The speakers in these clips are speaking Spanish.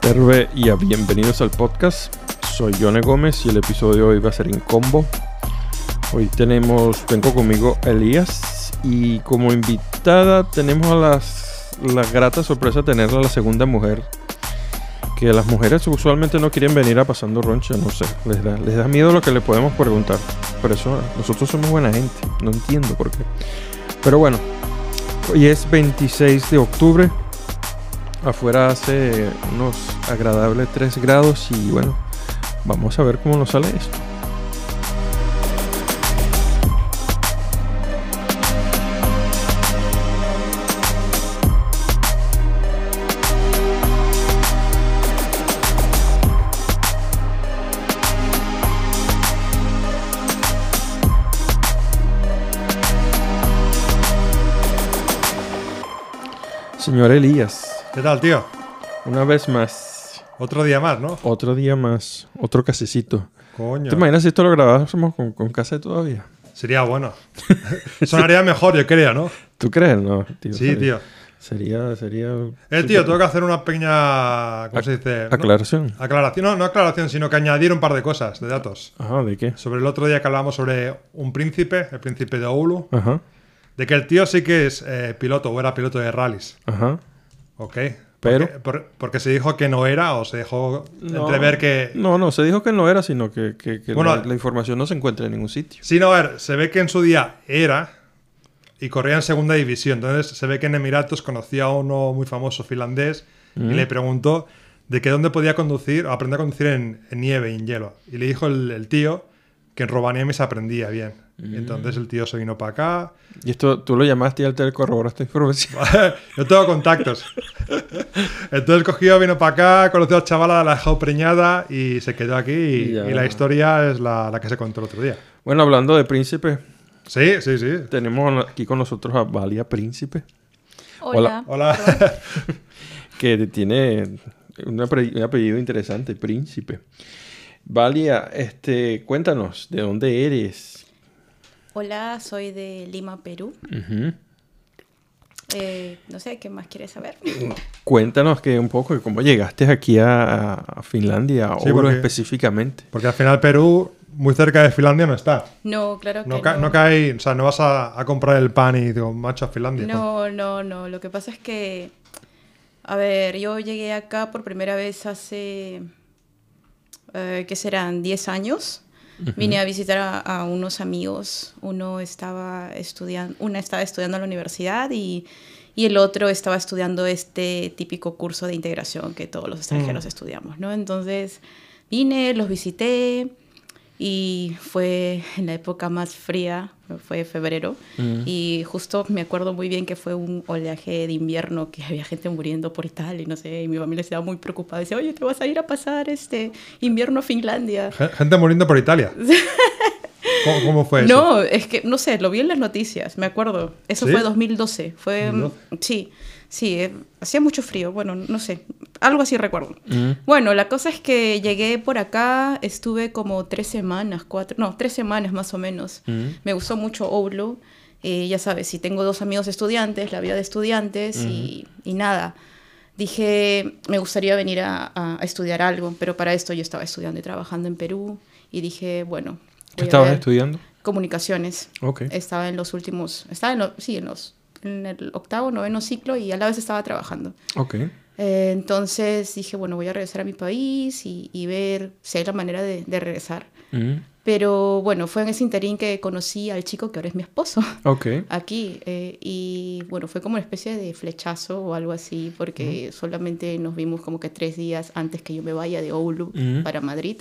Terve y bienvenidos al podcast. Soy Yone Gómez y el episodio de hoy va a ser en combo. Hoy tenemos, vengo conmigo Elías y como invitada tenemos a las, la grata sorpresa de tener a la segunda mujer. Que las mujeres usualmente no quieren venir a pasando roncha, no sé, les da, les da miedo lo que le podemos preguntar. Por eso nosotros somos buena gente, no entiendo por qué. Pero bueno, hoy es 26 de octubre, Afuera hace unos agradables 3 grados y bueno, vamos a ver cómo nos sale esto. Señor Elías, ¿Qué tal, tío? una vez más, Otro día más, ¿no? otro día más, otro casecito. Coño. ¿Te imaginas si esto lo grabásemos con, con cassette todavía? Sería bueno. Sonaría mejor, yo creo, ¿no? ¿Tú crees? No, tío. Sí, sería- tío. Sería, sería... Eh, tío, tengo que hacer una pequeña. ¿Cómo se dice? ¿No? Aclaración. Aclaración. No, no aclaración, sino que añadir un par de cosas, de datos. Ajá, ¿de qué? Sobre el otro día que hablábamos sobre un príncipe, el príncipe de Oulu, Ajá, de que el tío sí que es eh, piloto o era piloto de rallies. ajá. ¿Ok? Pero- Porque, por- porque se dijo que no era o se dejó No. entrever que. No, no, se dijo que no era, sino que, que- que Bueno, la, la información no se encuentra en ningún sitio. Sí, no, a ver, se ve que en su día era y corría en segunda división. Entonces se ve que en Emiratos conocía a uno muy famoso finlandés y le preguntó de que dónde podía conducir o aprender a conducir en, en nieve y en hielo. Y le dijo el, el tío que en Rovaniemi se aprendía bien. Y entonces el tío se vino para acá. Y esto, tú lo llamaste y él te corroboró esta información. Yo tengo contactos. Entonces cogió, vino para acá, conoció a la chavala, la dejó preñada y se quedó aquí. Y, la historia es la, la que se contó el otro día. Bueno, hablando de príncipe, Sí, sí, sí. tenemos aquí con nosotros a Valia Príncipe, Hola. Hola. que tiene un apellido interesante, Príncipe. Valia, este, cuéntanos, ¿de dónde eres? Hola, soy de Lima, Perú. Eh, no sé, ¿qué más quieres saber? Cuéntanos que un poco de cómo llegaste aquí a, a Finlandia, Sí, Oulu porque- específicamente. Porque al final Perú, muy cerca de Finlandia, no está. No, claro que No, no. ca- no cae, o sea, no vas a, a comprar el pan y digo, macho a Finlandia. No, no, no. Lo que pasa es que, a ver, yo llegué acá por primera vez hace, eh, ¿qué serán? 10 años. Vine a visitar a, a unos amigos. Uno estaba estudiando, una estaba estudiando en la universidad y, y el otro estaba estudiando este típico curso de integración que todos los extranjeros estudiamos, ¿no? Entonces vine, los visité y fue en la época más fría, fue febrero, y justo me acuerdo muy bien que fue un oleaje de invierno, que había gente muriendo por Italia, y no sé, y mi familia estaba muy preocupada, decía, oye, te vas a ir a pasar este invierno a Finlandia. Gen- Gente muriendo por Italia. ¿Cómo, cómo fue eso? No, es que, no sé, lo vi en las noticias, me acuerdo. Eso ¿Sí? fue 2012. Fue, mm, 2012. sí, sí, eh, hacía mucho frío, bueno, no sé, algo así recuerdo. Mm. Bueno, la cosa es que llegué por acá, estuve como tres semanas, cuatro, no, tres semanas más o menos. Mm. Me gustó mucho Oulu. eh, ya sabes, si tengo dos amigos estudiantes, la vida de estudiantes y, y nada. Dije, me gustaría venir a, estudiar algo, pero para esto yo estaba estudiando y trabajando en Perú y dije, bueno, ¿Qué estabas estudiando? comunicaciones. Ok. Estaba en los últimos, estaba en, lo- sí, en, los, en el octavo, noveno ciclo y a la vez estaba trabajando. Ok. Eh, entonces dije, bueno, voy a regresar a mi país y, y ver si hay la manera de, de regresar. Mm. Pero bueno, fue en ese interín que conocí al chico que ahora es mi esposo Ok. aquí. eh, y bueno, fue como una especie de flechazo o algo así, porque solamente nos vimos como que tres días antes que yo me vaya de Oulu Ujú. para Madrid.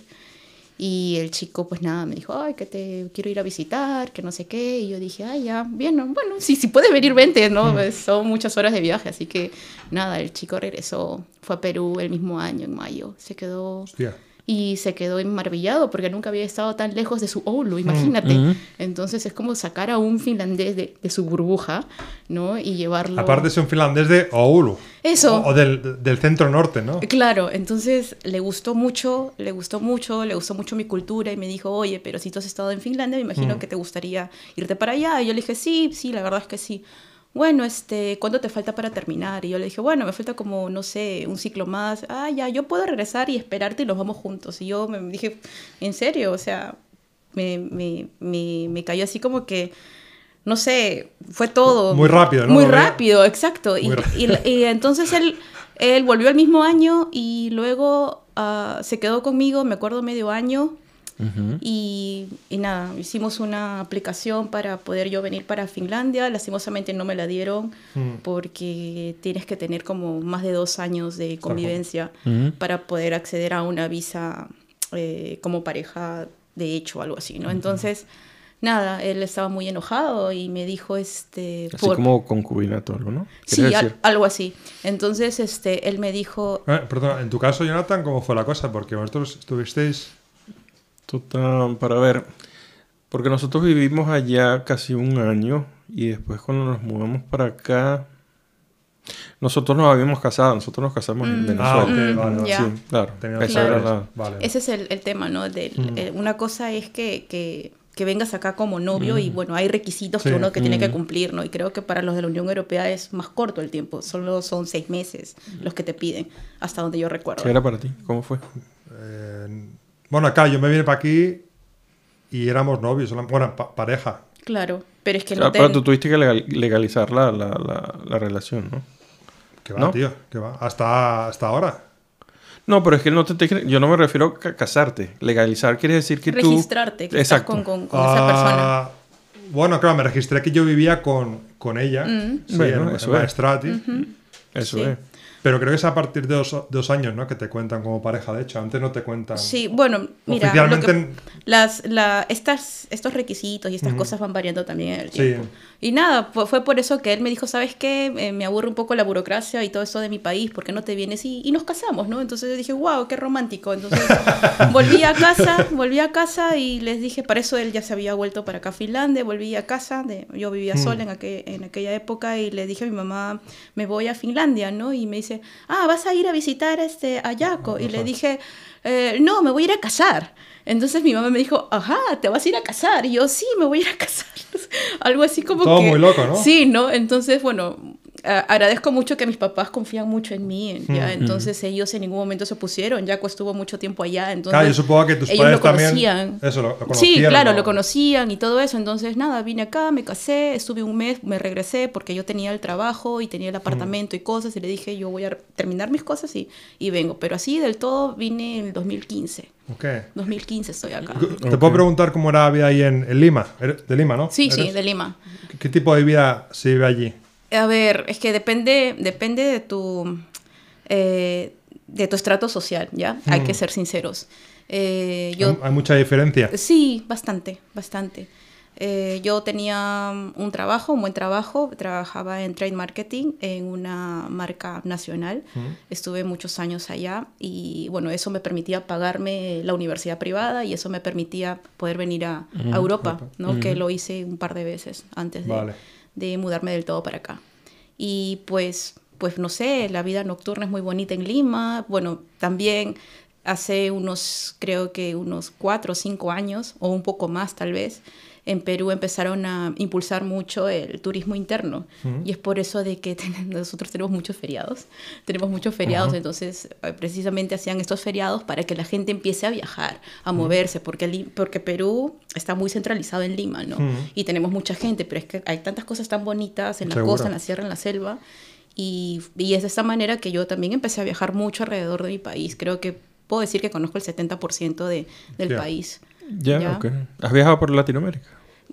Y el chico, pues nada, me dijo, ay, que te quiero ir a visitar, que no sé qué. Y yo dije, ay, ya, bien, no, bueno, sí, si puedes venir, vente, ¿no? Pues, son muchas horas de viaje, así que nada, el chico regresó, fue a Perú el mismo año, en mayo, se quedó Hostia. Y se quedó maravillado porque nunca había estado tan lejos de su Oulu, imagínate. Mm. Entonces es como sacar a un finlandés de, de su burbuja, ¿no? Y llevarlo... Aparte es un finlandés de Oulu. Eso. O, o del, del centro norte, ¿no? Claro, entonces le gustó mucho, le gustó mucho, le gustó mucho mi cultura y me dijo, oye, pero si tú has estado en Finlandia, me imagino Mm. que te gustaría irte para allá. Y yo le dije, sí, sí, la verdad es que sí. Bueno, este, ¿cuánto te falta para terminar? Y yo le dije, bueno, me falta como, no sé, un ciclo más. Ah, ya, yo puedo regresar y esperarte y nos vamos juntos. Y yo me dije, ¿en serio? O sea, me, me, me, me cayó así como que, no sé, fue todo. Muy rápido, ¿no? Muy rápido, exacto. Y, Muy y- y entonces él, él volvió el mismo año y luego ah, se quedó conmigo, me acuerdo, medio año. Y, y nada, hicimos una aplicación para poder yo venir para Finlandia. Lastimosamente no me la dieron Mm. porque tienes que tener como más de dos años de convivencia para poder acceder a una visa eh, como pareja de hecho, algo así, ¿no? Entonces, nada, él estaba muy enojado y me dijo, este... Así por- como concubinato, algo, ¿no? Sí, ¿Quieres al- algo así. Entonces, este, él me dijo, Eh, perdona, en tu caso, Jonathan, ¿cómo fue la cosa? Porque vosotros estuvisteis... Total, para ver. Porque nosotros vivimos allá casi un año y después cuando nos mudamos para acá, nosotros nos habíamos casado, nosotros nos casamos en Mm. Venezuela. Ah, ok, Mm, vale, vale. ya. Sí, claro. Esa Claro. era la... Vale. ese es el, el tema, ¿no? Del- Mm. eh, una cosa es que, que, que vengas acá como novio y, bueno, hay requisitos Sí. que uno que tiene que Mm. cumplir, ¿no? Y creo que para los de la Unión Europea es más corto el tiempo, solo son seis meses los que te piden, hasta donde yo recuerdo. ¿Qué era para ti? ¿Cómo fue? Eh, bueno, acá yo me vine para aquí y éramos novios, bueno, pa- pareja. Claro, pero es que Ah, no te... pero tú tuviste que legal- legalizar la, la, la, la relación, ¿no? Que va, ¿No? tío, que va. Hasta, hasta ahora. No, pero es que no te, te- yo no me refiero a ca- casarte. Legalizar quiere decir que tú... registrarte que estás con, con- con esa persona. Ah, Bueno, claro, me registré que yo vivía con, con ella. Mm. Sí, Bueno, en, eso en es. Eso Sí. es. Pero creo que es a partir de dos, dos años, ¿no? Que te cuentan como pareja, de hecho. Antes no te cuentan. Sí, bueno, mira, lo Oficialmente que- en- las, la, estas, estos requisitos y estas cosas van variando también en el Sí. Y nada, fue, por eso que él me dijo, ¿sabes qué? Eh, me aburre un poco la burocracia y todo eso de mi país, ¿por qué no te vienes? Y, y nos casamos, ¿no? Entonces yo dije, wow, qué romántico. Entonces volví a casa, volví a casa y les dije, para eso él ya se había vuelto para acá a Finlandia, volví a casa, de, yo vivía Mm. sola en, aquel- en aquella época y le dije a mi mamá, me voy a Finlandia, ¿no? Y me dice, ah, vas a ir a visitar este, a Yaco. Y le dije, "Eh, no, me voy a ir a casar. Entonces mi mamá me dijo, ajá, te vas a ir a casar. Y yo, sí, me voy a ir a casar. Algo así como Todo que... muy loco, ¿no? Sí, ¿no? Entonces, bueno, a- agradezco mucho que mis papás confían mucho en mí. ya, Mm. Entonces ellos en ningún momento se opusieron. Yaco estuvo mucho tiempo allá. Entonces, Claro, yo supongo que tus ellos padres lo también. conocían. Eso, lo, lo Sí, conocían. claro, ¿no? lo conocían y todo eso. Entonces, nada, vine acá, me casé, estuve un mes, me regresé porque yo tenía el trabajo y tenía el apartamento y cosas. Y le dije, yo voy a terminar mis cosas y, y vengo. Pero así del todo vine en el 2015. Ok. 2015 estoy acá. ¿Te puedo preguntar cómo era la vida ahí en, en Lima? De Lima, ¿no? Sí, sí, de Lima. ¿Qué, qué tipo de vida se vive allí? A ver, es que depende, depende de tu, eh, de tu estrato social, ¿ya? Hay que ser sinceros. Eh, yo, ¿Hay, mucha diferencia? Sí, bastante, bastante. Eh, yo tenía un trabajo, un buen trabajo, trabajaba en trade marketing en una marca nacional. Estuve muchos años allá y bueno, eso me permitía pagarme la universidad privada y eso me permitía poder venir a, a Europa, ¿no? Que lo hice un par de veces antes de, Vale. De mudarme del todo para acá. Y pues, pues no sé, la vida nocturna es muy bonita en Lima. Bueno, también hace unos, creo que unos cuatro o cinco años, o un poco más tal vez, en Perú empezaron a impulsar mucho el turismo interno. Y es por eso de que ten- nosotros tenemos muchos feriados. Tenemos muchos feriados, entonces eh, precisamente hacían estos feriados para que la gente empiece a viajar, a moverse, porque, porque Perú está muy centralizado en Lima, ¿no? Y tenemos mucha gente, pero es que hay tantas cosas tan bonitas en la Seguro. costa, en la sierra, en la selva. Y, y es de esta manera que yo también empecé a viajar mucho alrededor de mi país. Creo que puedo decir que conozco el 70% de, del Ya. país. Ya. ¿Has viajado por Latinoamérica?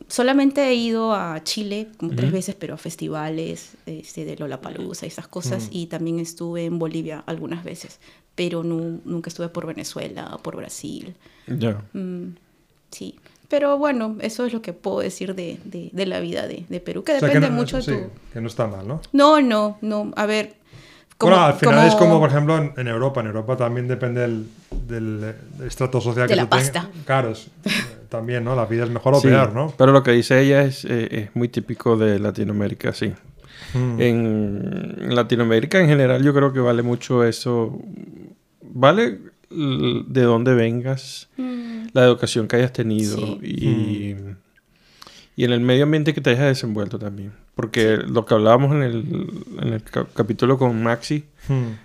Solamente he ido a Chile como tres veces, pero a festivales este, de Lollapalooza y esas cosas. Y también estuve en Bolivia algunas veces, pero nu- nunca estuve por Venezuela o por Brasil. Ya. Mm, sí. Pero bueno, eso es lo que puedo decir de, de- de la vida de, de Perú, que O sea, depende que no, mucho de sí, tu... que no está mal, ¿no? No, no, no. A ver. Como- bueno, al final es como, por ejemplo, en, en Europa. En Europa también depende del, del, estrato social de que la tú tengas. pasta. Claro, es- también, ¿no? La vida es mejor o peor, ¿no? Pero lo que dice ella es, eh, es muy típico de Latinoamérica, sí. Mm. En, Latinoamérica en general yo creo que vale mucho eso. Vale de dónde vengas, Mm, la educación que hayas tenido Sí. y, y en el medio ambiente que te hayas desenvuelto también. Porque lo que hablábamos en el, en el capítulo con Maxi, Mm.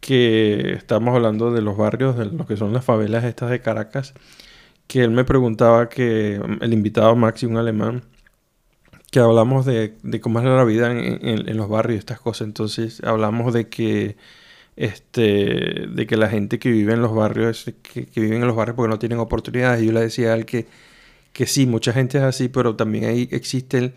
que estábamos hablando de los barrios, de lo que son las favelas estas de Caracas, que él me preguntaba que el invitado Maxi, un alemán, que hablamos de, de cómo es la vida en, en- en los barrios y estas cosas. Entonces hablamos de que este de que la gente que vive en los barrios que, que viven en los barrios porque no tienen oportunidades. Y yo le decía a él que, que sí, mucha gente es así, pero también ahí existen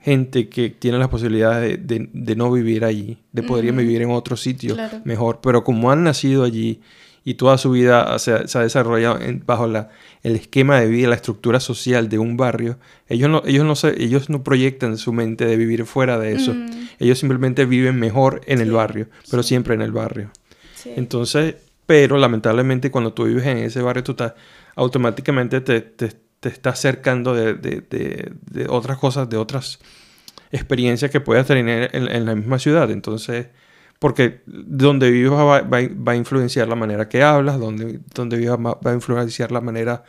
gente que tiene las posibilidades de, de- de no vivir allí, de poder Ujú. vivir en otro sitio Claro. mejor. Pero como han nacido allí y toda su vida se, se ha desarrollado en- bajo la, el esquema de vida, la estructura social de un barrio, ellos no, ellos, no se, ellos no proyectan su mente de vivir fuera de eso. Mm. Ellos simplemente viven mejor en el barrio, pero sí. siempre en el barrio. sí. Entonces, pero lamentablemente cuando tú vives en ese barrio, tú estás automáticamente te, te, te estás acercando de, de, de, otras cosas, de otras experiencias que puedas tener en, la misma ciudad. Entonces, porque donde vivas va, va, a influenciar la manera que hablas, donde, donde vivas va, a influenciar la manera,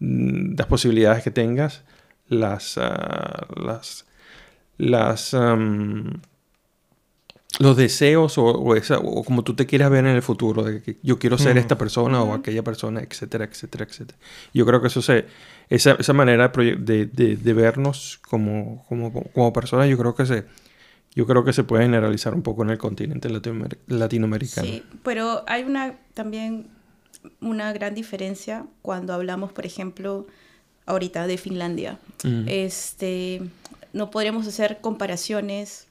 mm, las posibilidades que tengas, las, ah, las, los deseos o, o esa, o como tú te quieras ver en el futuro, de que yo quiero ser Mm. esta persona o aquella persona, etcétera, etcétera, etcétera. Yo creo que eso se, esa, esa manera de, de, de- de vernos como, como, como personas, yo creo que se, yo creo que se puede generalizar un poco en el continente latinoamer- latinoamericano. Sí, pero hay una también una gran diferencia cuando hablamos, por ejemplo, ahorita de Finlandia. Mm. Este, no podríamos hacer comparaciones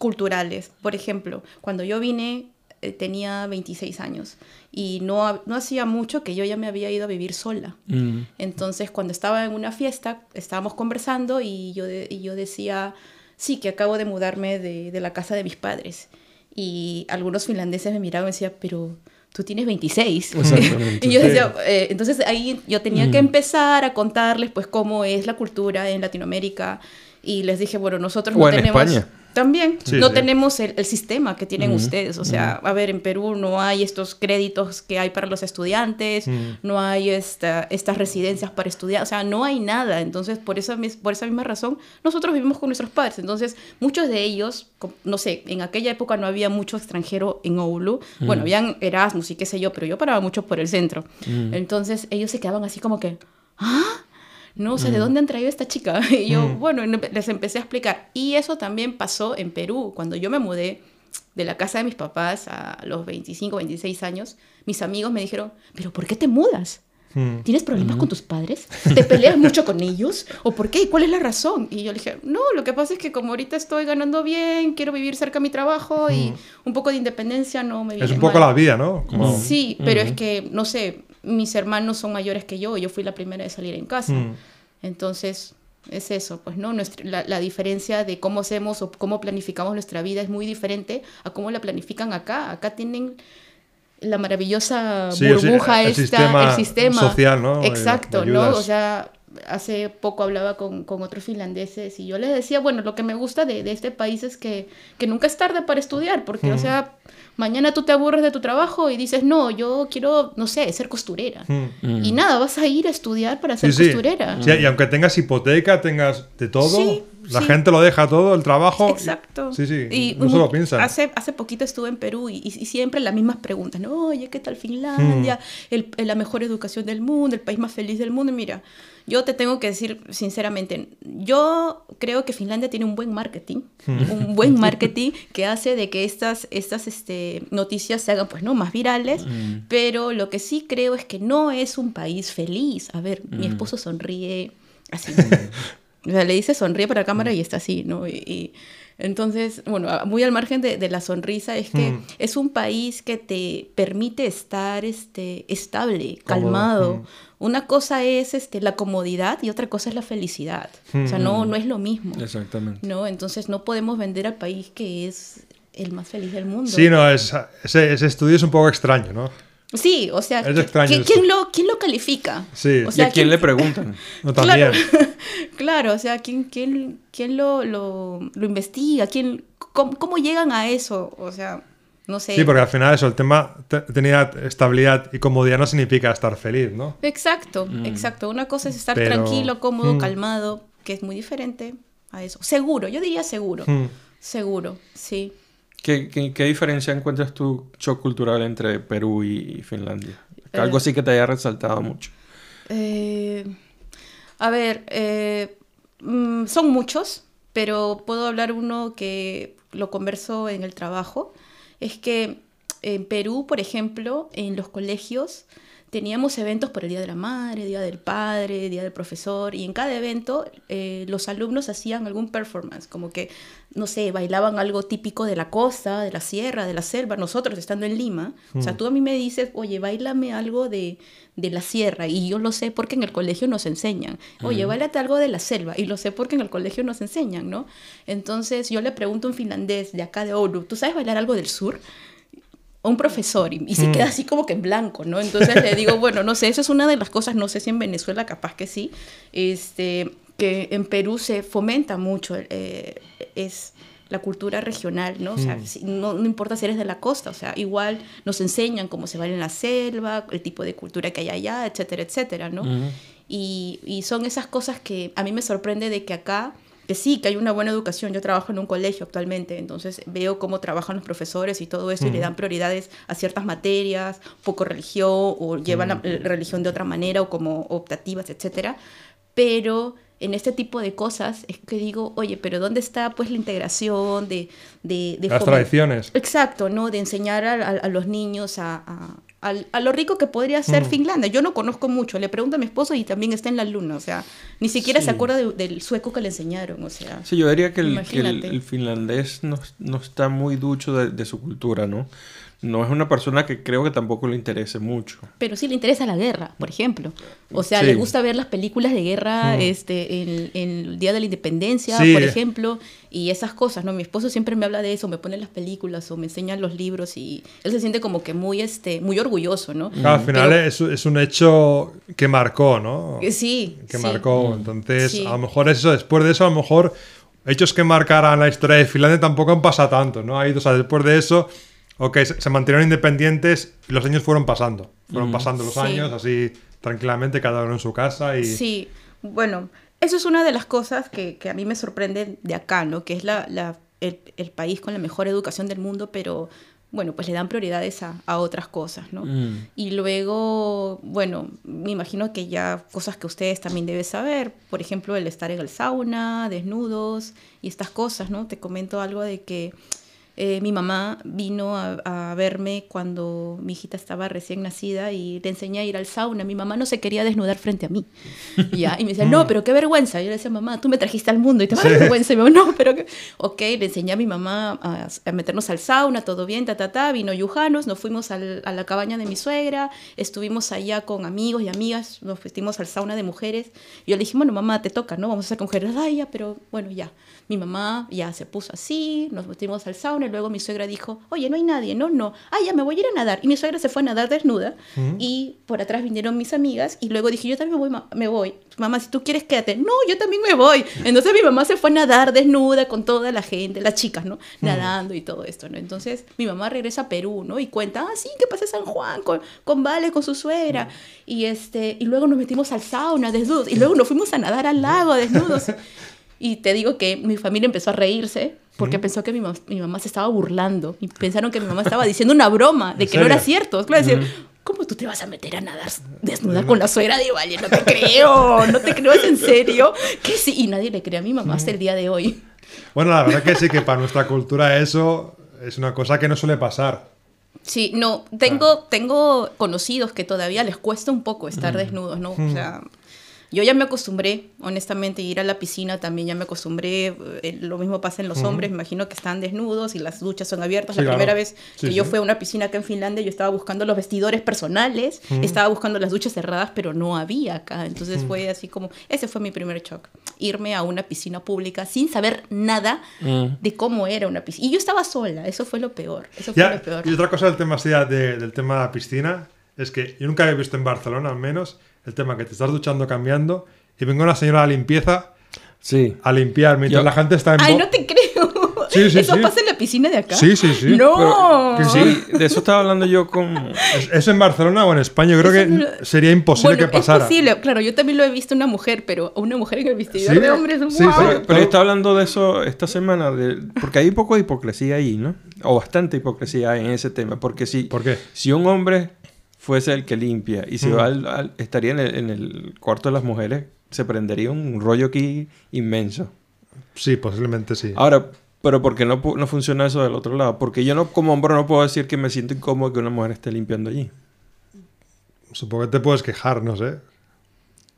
culturales. Por ejemplo, cuando yo vine eh, tenía 26 años y no, no hacía mucho que yo ya me había ido a vivir sola. Mm. Entonces, cuando estaba en una fiesta, estábamos conversando y yo, de- y yo decía, sí, que acabo de mudarme de, de la casa de mis padres. Y algunos finlandeses me miraban y decían, pero tú tienes 26. Exactamente. y yo decía, eh, entonces ahí yo tenía que empezar a contarles pues cómo es la cultura en Latinoamérica. Y les dije, bueno, nosotros O no en tenemos... España. También, Sí, no sí. tenemos el, el sistema que tienen ustedes. O sea, a ver, en Perú no hay estos créditos que hay para los estudiantes, no hay esta, estas residencias para estudiar, o sea, no hay nada. Entonces, por esa, por esa misma razón, nosotros vivimos con nuestros padres. Entonces, muchos de ellos, no sé, en aquella época no había mucho extranjero en Oulu. Bueno, habían Erasmus y qué sé yo, pero yo paraba mucho por el centro. Entonces, ellos se quedaban así como que, ¿ah? No, o sea, ¿de dónde han traído esta chica? Y yo, Mm. bueno, les empecé a explicar. Y eso también pasó en Perú. Cuando yo me mudé de la casa de mis papás a los 25, 26 años, mis amigos me dijeron, ¿pero por qué te mudas? Mm. ¿Tienes problemas con tus padres? ¿Te peleas mucho con ellos? ¿O por qué? ¿Cuál es la razón? Y yo le dije, no, lo que pasa es que como ahorita estoy ganando bien, quiero vivir cerca de mi trabajo y un poco de independencia no me viene Es un poco mal". la vida, ¿no? Como- Sí, pero es que, no sé, mis hermanos son mayores que yo, yo fui la primera de salir en casa. Mm. Entonces, es eso, pues, ¿no? Nuestra- la, la diferencia de cómo hacemos o cómo planificamos nuestra vida es muy diferente a cómo la planifican acá. Acá tienen la maravillosa Sí, el burbuja el esta, sistema el sistema social, ¿no? Exacto, De ¿no? O sea, hace poco hablaba con, con otros finlandeses y yo les decía, bueno, lo que me gusta de, de este país es que, que nunca es tarde para estudiar, porque, o sea, mañana tú te aburres de tu trabajo y dices, no, yo quiero, no sé, ser costurera. Mm. Y nada, vas a ir a estudiar para ser Sí, sí. costurera. Sí, y aunque tengas hipoteca, tengas de todo, Sí, la sí. gente lo deja todo, el trabajo. Exacto. Sí, sí. Y no se lo un- piensan. Hace, hace poquito estuve en Perú y, y siempre las mismas preguntas. ¿no? Oye, ¿qué tal Finlandia? El- el- la mejor educación del mundo, el país más feliz del mundo. Y mira, yo te tengo que decir sinceramente, yo creo que Finlandia tiene un buen marketing, Hmm. un buen marketing que hace de que estas, estas este, noticias se hagan pues no más virales, Hmm. pero lo que sí creo es que no es un país feliz. A ver, mi Hmm. esposo sonríe así. O sea, le dice sonríe para la cámara y está así, ¿no? Y, y entonces, bueno, muy al margen de, de la sonrisa, es que Mm. es un país que te permite estar este, estable, Cómodo, calmado. mm. Una cosa es este, la comodidad y otra cosa es la felicidad. O sea, no, no es lo mismo, Exactamente. ¿no? Entonces no podemos vender al país que es el más feliz del mundo. Sí, no, es, ese, ese estudio es un poco extraño, ¿no? Sí, o sea, Es ¿qui- extraño ¿quién, quién lo, quién lo califica? Sí. O ¿Y sea, a quién le preguntan? No, también. Claro, claro, o sea, ¿quién, quién, quién lo, lo, lo investiga? ¿Quién, cómo, cómo llegan a eso? O sea, no sé. Sí, porque al final eso, el tema te- tenía estabilidad y comodidad no significa estar feliz, ¿no? Exacto, exacto. Una cosa es estar Pero- tranquilo, cómodo, Mm. calmado, que es muy diferente a eso. Seguro, yo diría seguro. Hmm. Seguro, sí. ¿Qué, qué, qué diferencia encuentras tú, shock cultural, entre Perú y Finlandia? Eh. Algo así que te haya resaltado mucho. Eh, a ver, eh, mm, son muchos, pero puedo hablar uno que lo converso en el trabajo. Es que en Perú, por ejemplo, en los colegios teníamos eventos por el Día de la Madre, Día del Padre, Día del Profesor, y en cada evento eh, los alumnos hacían algún performance, como que, no sé, bailaban algo típico de la costa, de la sierra, de la selva, nosotros estando en Lima. O sea, tú a mí me dices, oye, bailame algo de, de la sierra, y yo lo sé porque en el colegio nos enseñan. Oye, bailate algo de la selva, y lo sé porque en el colegio nos enseñan, ¿no? Entonces yo le pregunto a un finlandés de acá de Oulu, ¿tú sabes bailar algo del sur? A un profesor y, y se queda así como que en blanco, ¿no? Entonces le digo, bueno, no sé, eso es una de las cosas, no sé si en Venezuela capaz que sí, este, que en Perú se fomenta mucho, eh, es la cultura regional, ¿no? O sea, si- no, no importa si eres de la costa, o sea, igual nos enseñan cómo se baila en la selva, el tipo de cultura que hay allá, etcétera, etcétera, ¿no? y, y son esas cosas que a mí me sorprende de que acá que sí, que hay una buena educación. Yo trabajo en un colegio actualmente, entonces veo cómo trabajan los profesores y todo eso y le dan prioridades a ciertas materias, poco religión o llevan la eh, religión de otra manera o como optativas, etcétera. Pero en este tipo de cosas es que digo, oye, pero ¿dónde está pues la integración de... de, de Las tradiciones. Exacto, ¿no? De enseñar a, a- a los niños a, a- lo rico que podría ser Finlandia. Yo no conozco mucho, le pregunto a mi esposo y también está en la luna, o sea, ni siquiera Sí. se acuerda de- del sueco que le enseñaron, o sea. Sí, yo diría que el, que el- finlandés no, no está muy ducho de, de su cultura, ¿no? No es una persona que creo que tampoco le interese mucho. Pero sí le interesa la guerra, por ejemplo. O sea, Sí. le gusta ver las películas de guerra este, en, en el Día de la Independencia, Sí. por ejemplo, y esas cosas, ¿no? Mi esposo siempre me habla de eso, me pone las películas o me enseña los libros y él se siente como que muy, este, muy orgulloso, ¿no? Claro, al final Pero- es, es un hecho que marcó, ¿no? Sí. Que sí. marcó. Entonces, Sí. a lo mejor es eso. Después de eso, a lo mejor hechos que marcaran la historia de Finlandia tampoco han pasado tanto, ¿no? Ahí, o sea, después de eso, ok, se, se mantuvieron independientes y los años fueron pasando. Fueron pasando los Sí. años así tranquilamente, cada uno en su casa y... Sí, bueno, eso es una de las cosas que, que a mí me sorprende de acá, ¿no? Que es la, la- el, el país con la mejor educación del mundo, pero bueno, pues le dan prioridades a, a otras cosas, ¿no? Mm. Y luego, bueno, me imagino que ya cosas que ustedes también deben saber, por ejemplo, el estar en el sauna, desnudos y estas cosas, ¿no? Te comento algo de que eh, mi mamá vino a, a verme cuando mi hijita estaba recién nacida y le enseñé a ir al sauna. Mi mamá no se quería desnudar frente a mí. ¿ya? Y me decía, no, pero qué vergüenza. Yo le decía, mamá, tú me trajiste al mundo y te va a dar Sí. vergüenza. Y me dijo, no, pero que... Ok, le enseñé a mi mamá a, a meternos al sauna, todo bien, ta, ta, ta. Vino Yujanos, nos fuimos al- a la cabaña de mi suegra, estuvimos allá con amigos y amigas, nos fuimos al sauna de mujeres. Y yo le dije, bueno, mamá, te toca, ¿no? Vamos a hacer con mujeres. Ay, ya, pero bueno, ya. Mi mamá ya se puso así, nos metimos al sauna y luego mi suegra dijo, oye, no hay nadie, no, no. Ah, ya me voy a ir a nadar. Y mi suegra se fue a nadar desnuda y por atrás vinieron mis amigas y luego dije, yo también me voy, me voy. Mamá, si tú quieres, quédate. No, yo también me voy. Entonces mi mamá se fue a nadar desnuda con toda la gente, las chicas, ¿no? Nadando y todo esto, ¿no? Entonces mi mamá regresa a Perú, ¿no? Y cuenta, ah, sí, que pasé San Juan con, con Vale, con su suegra. Y, este, y luego nos metimos al sauna desnudos. Y luego nos fuimos a nadar al lago desnudos. Y te digo que mi familia empezó a reírse porque pensó que mi, mam- mi mamá se estaba burlando. Y pensaron que mi mamá estaba diciendo una broma, de ¿En que no era serio? cierto. Claro, decir, ¿cómo tú te vas a meter a nadar desnuda con la suegra de Valle? No te creo, no te creo, ¿es en serio? Que sí, y nadie le cree a mi mamá hasta el día de hoy. Bueno, la verdad que sí, que para nuestra cultura eso es una cosa que no suele pasar. Sí, no, tengo, tengo conocidos que todavía les cuesta un poco estar desnudos, ¿no? O sea, yo ya me acostumbré, honestamente, ir a la piscina también ya me acostumbré. eh, lo mismo pasa en los hombres, me imagino que están desnudos y las duchas son abiertas. Sí, la claro. primera vez Sí, que yo sí. fui a una piscina acá en Finlandia, yo estaba buscando los vestidores personales, estaba buscando las duchas cerradas, pero no había acá. Entonces fue así como, ese fue mi primer shock, irme a una piscina pública sin saber nada de cómo era una piscina. Y yo estaba sola, eso fue lo peor, eso fue Ya, lo peor. y otra cosa del tema, de- del tema de la piscina es que yo nunca había visto en Barcelona, al menos, el tema que te estás duchando cambiando y venga una señora de limpieza Sí. a limpiar mientras Yo- la gente está en Ay, no te creo. Sí, sí, ¿Eso sí. pasa en la piscina de acá? Sí, sí, sí. No. Pero- Sí, de eso estaba hablando yo con... ¿Es, es en Barcelona o en España? Yo creo Eso que no- sería imposible Bueno, que pasara. Es posible, claro, yo también lo he visto una mujer, pero una mujer en el vestidor Sí, de hombres, sí, ¡guau! sí. Pero, pero yo estaba hablando de eso esta semana, de, porque hay un poco de hipocresía ahí, ¿no? O bastante hipocresía en ese tema, porque si, ¿Por qué? si un hombre fuese el que limpia y Mm. va al- al- estaría en el, en el cuarto de las mujeres, se prendería un rollo aquí inmenso. Sí, posiblemente sí. Ahora, pero ¿por qué no, no funciona eso del otro lado? Porque yo no, como hombre no puedo decir que me siento incómodo que una mujer esté limpiando allí. Supongo que te puedes quejar, no sé.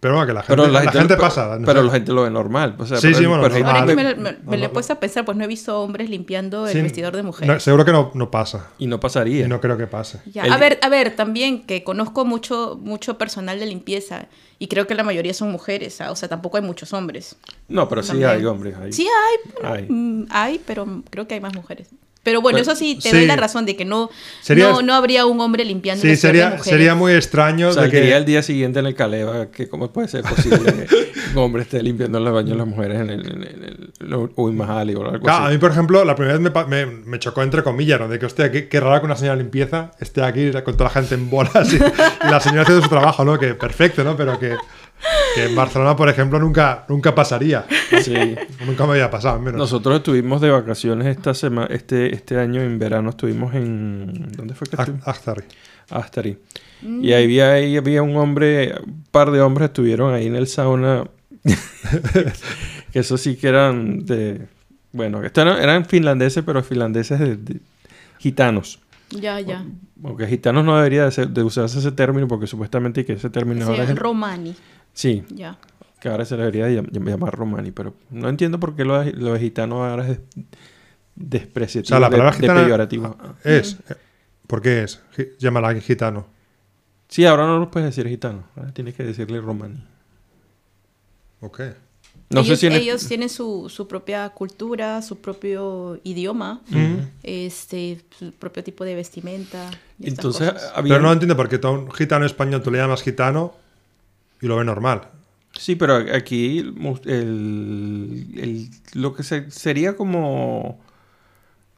Pero bueno, que la gente, Pero la la gente, pasa. no pero sé. la gente lo ve normal. O sea, Sí, pero- sí, bueno, pero hay normal. Ahora que me, me- me no, le he no. puesto a pensar, pues no he visto hombres limpiando el Sí, vestidor de no, mujeres. seguro que no, no pasa. Y no pasaría. Y no creo que pase. Ya, El- A ver, a ver, también que conozco mucho, mucho personal de limpieza y creo que la mayoría son mujeres, ¿ah? o sea, tampoco hay muchos hombres. No, pero sí También. hay hombres ahí. Sí hay, bueno, Hay. mm, hay, pero creo que hay más mujeres. Pero bueno, Pero- eso sí, te sí. doy la razón de que no, Sería- no, no habría un hombre limpiando Sí, de sería, sería muy extraño de Saldría que... el día siguiente en el Caleva que cómo puede ser posible que un hombre esté limpiando los baños de las mujeres en el, en el, en el Uy Mahali o algo Claro, a así. mí, por ejemplo, la primera vez me, me- me chocó entre comillas, ¿no? De que, hostia, qué, qué raro que una señora de limpieza esté aquí con toda la gente en bolas y, y la señora haciendo su trabajo, ¿no? Que perfecto, ¿no? Pero que, que en Barcelona, por ejemplo, nunca, nunca pasaría. Sí. Nunca me había pasado, al menos. Nosotros estuvimos de vacaciones esta semana, este, este año en verano estuvimos en... ¿Dónde fue que estuvimos? Actari. Astari. Y ahí había, ahí había un hombre, un par de hombres estuvieron ahí en el sauna. que eso sí que eran de... Bueno, estos eran, eran finlandeses, pero finlandeses de- de- gitanos. Ya, ya. Aunque gitanos no debería de, ser- de usarse ese término porque supuestamente que ese término Sí, ahora es... Romani, Sí, ya. que ahora se le debería de llam- llamar romani, pero no entiendo por qué lo de, lo de gitano ahora es despreciativo, O sea, la de- palabra de, gitana peyorativo. es... eh, ¿Por qué es? Llámala gitano. Sí, ahora no lo puedes decir gitano, ahora tienes que decirle romani. Ok. No ellos, sé si en el- ellos tienen su, su propia cultura, su propio idioma, Mm. este, su propio tipo de vestimenta. Entonces, había... Pero no entiendo por qué a un gitano español tú le llamas gitano y lo ve normal. Sí, pero aquí el, el- lo que se- sería como...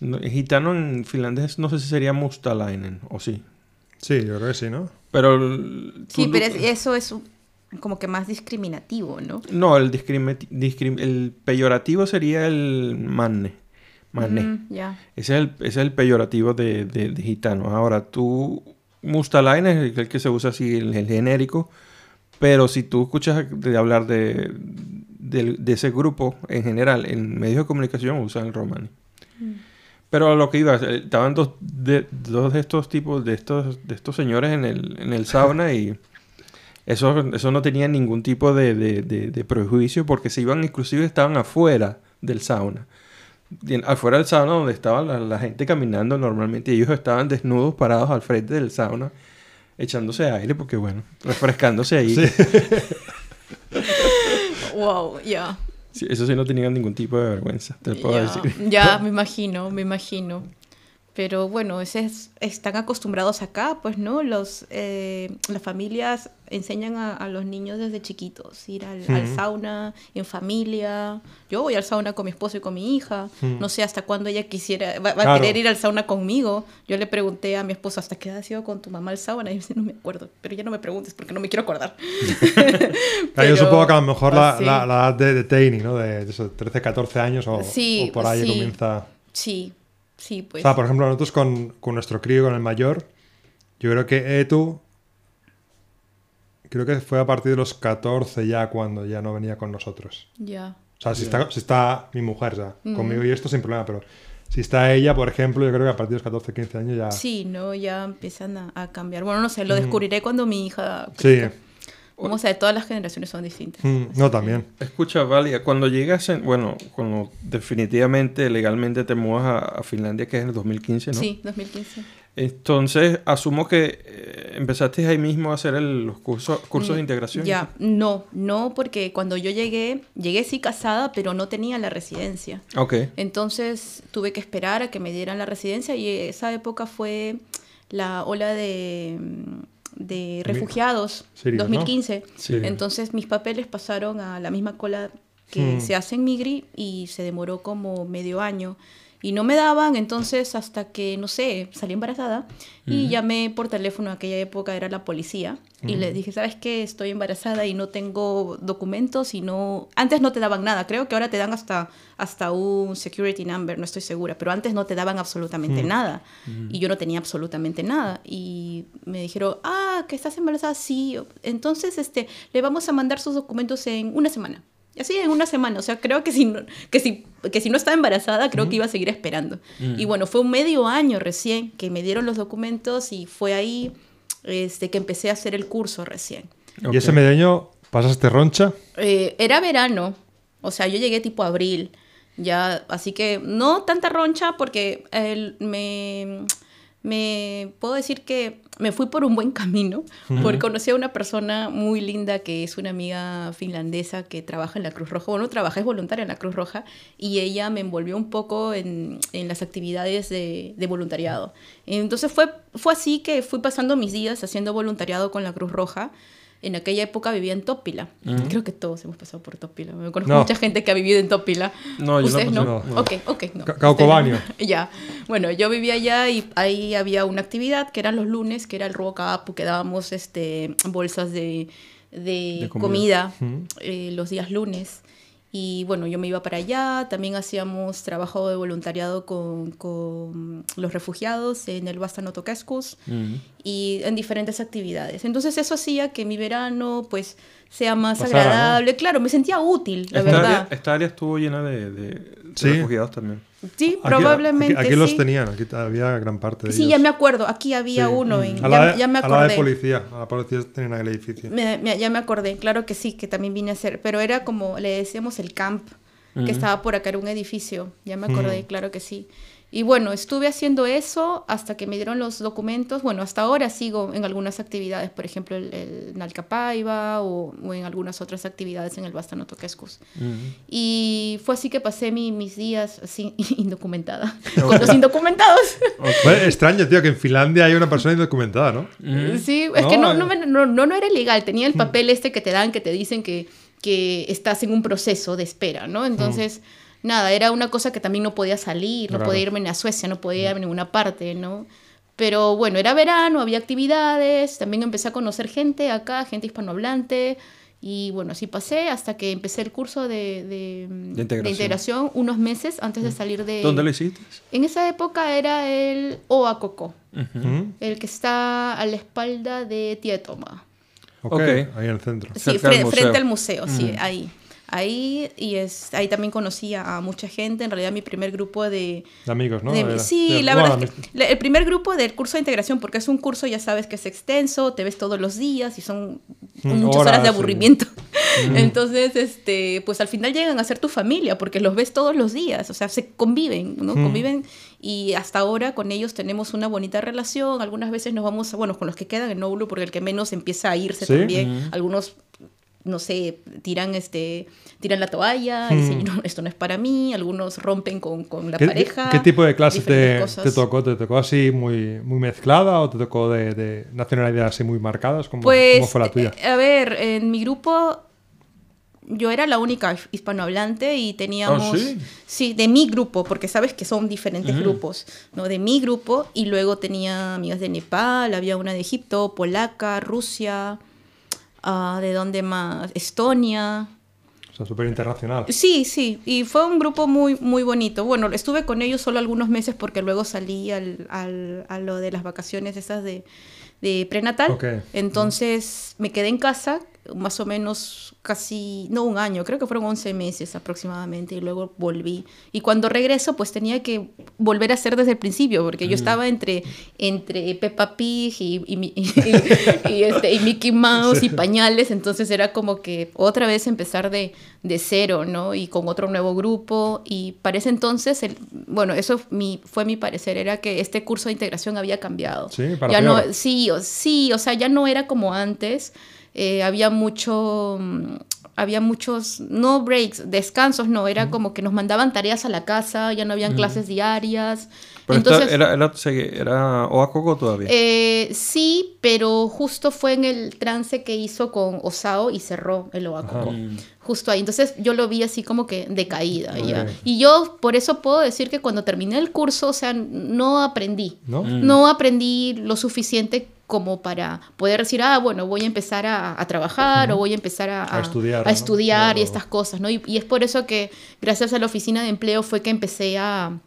no, gitano en finlandés no sé si sería mustalainen o sí. Sí, yo creo que sí, ¿no? Pero... el- Sí, tú- pero es- eso es como que más discriminativo, ¿no? No, el, el peyorativo sería el manne. Manne. Mm, ya. Ese es el, ese es el peyorativo de, de, de gitano. Ahora, tú, Mustalain es el, el que se usa así, el, el genérico. Pero si tú escuchas de hablar de, de, de ese grupo en general, en medios de comunicación usan el romani. Pero a lo que iba, eh, estaban dos de, dos de estos tipos, de estos, de estos señores en el, en el sauna y eso, eso no tenía ningún tipo de, de, prejuicio porque se iban, inclusive estaban afuera del sauna. Afuera del sauna donde estaba la, la gente caminando normalmente y ellos estaban desnudos parados al frente del sauna echándose aire porque bueno, refrescándose ahí. Sí. Wow, ya. Sí, eso sí no tenían ningún tipo de vergüenza, te puedo Ya, decir. ya, me imagino, me imagino. Pero bueno, es- están acostumbrados acá, pues, ¿no? Los, eh, las familias enseñan a, a los niños desde chiquitos ir al, al Ujú. sauna en familia. Yo voy al sauna con mi esposo y con mi hija. Ujú. No sé hasta cuándo ella quisiera, va, va Claro. a querer ir al sauna conmigo. Yo le pregunté a mi esposo, ¿hasta qué edad has ido con tu mamá al sauna? Y dice, no me acuerdo. Pero ya no me preguntes porque no me quiero acordar. Pero- yo supongo que a lo mejor la, la- la edad de, de Teini, ¿no? De, de esos 13, 14 años o, Sí, o por ahí sí. comienza... Sí, sí, pues. O sea, por ejemplo, nosotros con, con nuestro crío, con el mayor, yo creo que Etu, creo que fue a partir de los 14 ya cuando ya no venía con nosotros. Ya. O sea, si, está, si está mi mujer, ya, conmigo y esto sin problema, pero si está ella, por ejemplo, yo creo que a partir de los 14, 15 años ya... Sí, ¿no? Ya empiezan a, a cambiar. Bueno, no sé, lo Mm. descubriré cuando mi hija... Sí. crezca. O sea, todas las generaciones son distintas. Mm, no, también. Escucha, Valia, cuando llegas, en, bueno, cuando definitivamente, legalmente te mudas a, a Finlandia, que es en el 2015, ¿no? Sí, 2015. Entonces, asumo que eh, empezaste ahí mismo a hacer el- los cursos, cursos de integración. Mm, Ya, no, no, porque cuando yo llegué, llegué sí casada, pero no tenía la residencia. Ok. Entonces tuve que esperar a que me dieran la residencia y esa época fue la ola de, de refugiados, Sirios, ¿no? 2015. Sí. Entonces mis papeles pasaron a la misma cola que Hmm. se hace en Migri y se demoró como medio año. Y no me daban, entonces hasta que, no sé, salí embarazada y llamé por teléfono, en aquella época era la policía, y les dije, ¿sabes qué? Estoy embarazada y no tengo documentos y no... Antes no te daban nada, creo que ahora te dan hasta, hasta un security number, no estoy segura, pero antes no te daban absolutamente nada. Y yo no tenía absolutamente nada. Y me dijeron, ah, que estás embarazada, sí. Entonces, este, le vamos a mandar sus documentos en una semana. Y así en una semana, o sea, creo que si no, que si, que si no estaba embarazada, creo que iba a seguir esperando. Y bueno, fue un medio año recién que me dieron los documentos y fue ahí este, que empecé a hacer el curso recién. ¿Y ese medio pasaste roncha? Eh, era verano, o sea, yo llegué tipo abril, ya, así que no tanta roncha porque el- me, me puedo decir que me fui por un buen camino, porque conocí a una persona muy linda que es una amiga finlandesa que trabaja en la Cruz Roja, bueno, trabaja, es voluntaria en la Cruz Roja, y ella me envolvió un poco en, en las actividades de, de voluntariado. Entonces fue, fue así que fui pasando mis días haciendo voluntariado con la Cruz Roja. En aquella época vivía en Tópila. Creo que todos hemos pasado por Tópila. Me conozco No. mucha gente que ha vivido en Tópila. No, yo no ¿Ustedes pasé, no? no. Ok, ok. No. Ca- Caucobaño. ya. Bueno, yo vivía allá y ahí había una actividad que eran los lunes, que era el Ruokapu, que dábamos este, bolsas de, de De comida, comida. eh, los días lunes. Y bueno, yo me iba para allá, también hacíamos trabajo de voluntariado con, con los refugiados en el Bastano Toquescus Mm. y en diferentes actividades. Entonces eso hacía que mi verano pues sea más Pasara, ¿no? agradable. Claro, me sentía útil, la Esta verdad. área, esta área estuvo llena de Sí. refugiados también. Sí, Aquí- probablemente. Aquí, aquí los tenían, aquí había gran parte de Sí, ellos. ya me acuerdo. Aquí había Sí. Uno. En, A ya, la, de- ya me a la de acordé. policía, a la policía tenían el edificio. Me- me- ya me acordé. Claro que sí, que también vine a hacer. Pero era como le decíamos el camp, que estaba por acá, era un edificio. Ya me acordé, claro que sí. Y bueno, estuve haciendo eso hasta que me dieron los documentos. Bueno, hasta ahora sigo en algunas actividades, por ejemplo, el, el Nalcapaiba o, o en algunas otras actividades en el Bastano Toquescus. Mm. Y fue así que pasé mi- mis días así, indocumentada, con los indocumentados. Bueno, extraño, tío, que en Finlandia hay una persona indocumentada, ¿no? Mm. Sí, es No, que no, eh. no, me- no, no, era ilegal. Tenía el papel este que te dan, que te dicen que, que estás en un proceso de espera, ¿no? Entonces, nada, era una cosa que también no podía salir, no Claro. podía irme ni a Suecia, no podía ir a ninguna parte, ¿no? Pero bueno, era verano, había actividades, también empecé a conocer gente acá, gente hispanohablante. Y bueno, así pasé hasta que empecé el curso de, de, de integración. integración unos meses antes de salir de... ¿Dónde lo hiciste? En esa época era el Oacoco el que está a la espalda de Tietoma. Ok, Ok. ahí en el centro. Sí, museo. frente al museo, sí, ahí. Ahí, y es, ahí también conocí a mucha gente. En realidad, mi primer grupo de. De amigos, ¿no? de- Era- sí, de- la bueno, verdad es que el primer grupo del curso de integración, porque es un curso, ya sabes que es extenso, te ves todos los días y son Mm, muchas horas, horas, de sí. aburrimiento. Entonces, este, pues al final llegan a ser tu familia, porque los ves todos los días, o sea, se conviven, ¿no? Mm. Conviven y hasta ahora con ellos tenemos una bonita relación. Algunas veces nos vamos, a- bueno, con los que quedan en Noulu, porque el que menos empieza a irse ¿Sí? también. Algunos no sé, tiran este tiran la toalla, y dicen, "No, esto no es para mí, algunos rompen con, con la ¿Qué, pareja. qué tipo de clase te, te tocó? ¿Te tocó así muy, muy mezclada o te tocó de, de nacionalidades así muy marcadas? ¿Cómo, Pues, cómo fue la tuya? eh, a ver, en mi grupo yo era la única hispanohablante y teníamos... ¿Ah, sí? de mi grupo, porque sabes que son diferentes grupos, ¿no? De mi grupo y luego tenía amigas de Nepal, había una de Egipto, polaca, Rusia, ah, ¿de dónde más? Estonia. O sea, súper internacional. Sí, sí, y fue un grupo muy, muy bonito. Bueno, estuve con ellos solo algunos meses porque luego salí al, al- a lo de las vacaciones esas de, de prenatal. Entonces me quedé en casa más o menos casi, no un año, creo que fueron 11 meses aproximadamente y luego volví. Y cuando regreso pues tenía que volver a hacer desde el principio porque yo estaba entre, entre Peppa Pig y, y, y- y, este, Mickey Mouse y pañales, entonces era como que otra vez empezar de, de cero, ¿no? Y con otro nuevo grupo y para ese entonces, el, bueno, eso mi, fue mi parecer, era que este curso de integración había cambiado. Sí, para ya no, sí, o, sí, o sea, ya no era como antes. Eh, había mucho, mm, había muchos, no breaks, descansos, no, era como que nos mandaban tareas a la casa, ya no habían clases diarias. Pero Entonces, esta era, era, era Oacoco todavía. eh, sí, pero justo fue en el trance que hizo con Osao y cerró el Oacoco. Justo ahí. Entonces yo lo vi así como que decaída. ya. Y yo por eso puedo decir que cuando terminé el curso, o sea, no aprendí. ¿No? No aprendí lo suficiente como para poder decir, ah, bueno, voy a empezar a, a trabajar o voy a empezar a, A estudiar, a ¿no? estudiar y estas cosas, ¿no? Y, y es por eso que gracias a la oficina de empleo fue que empecé a,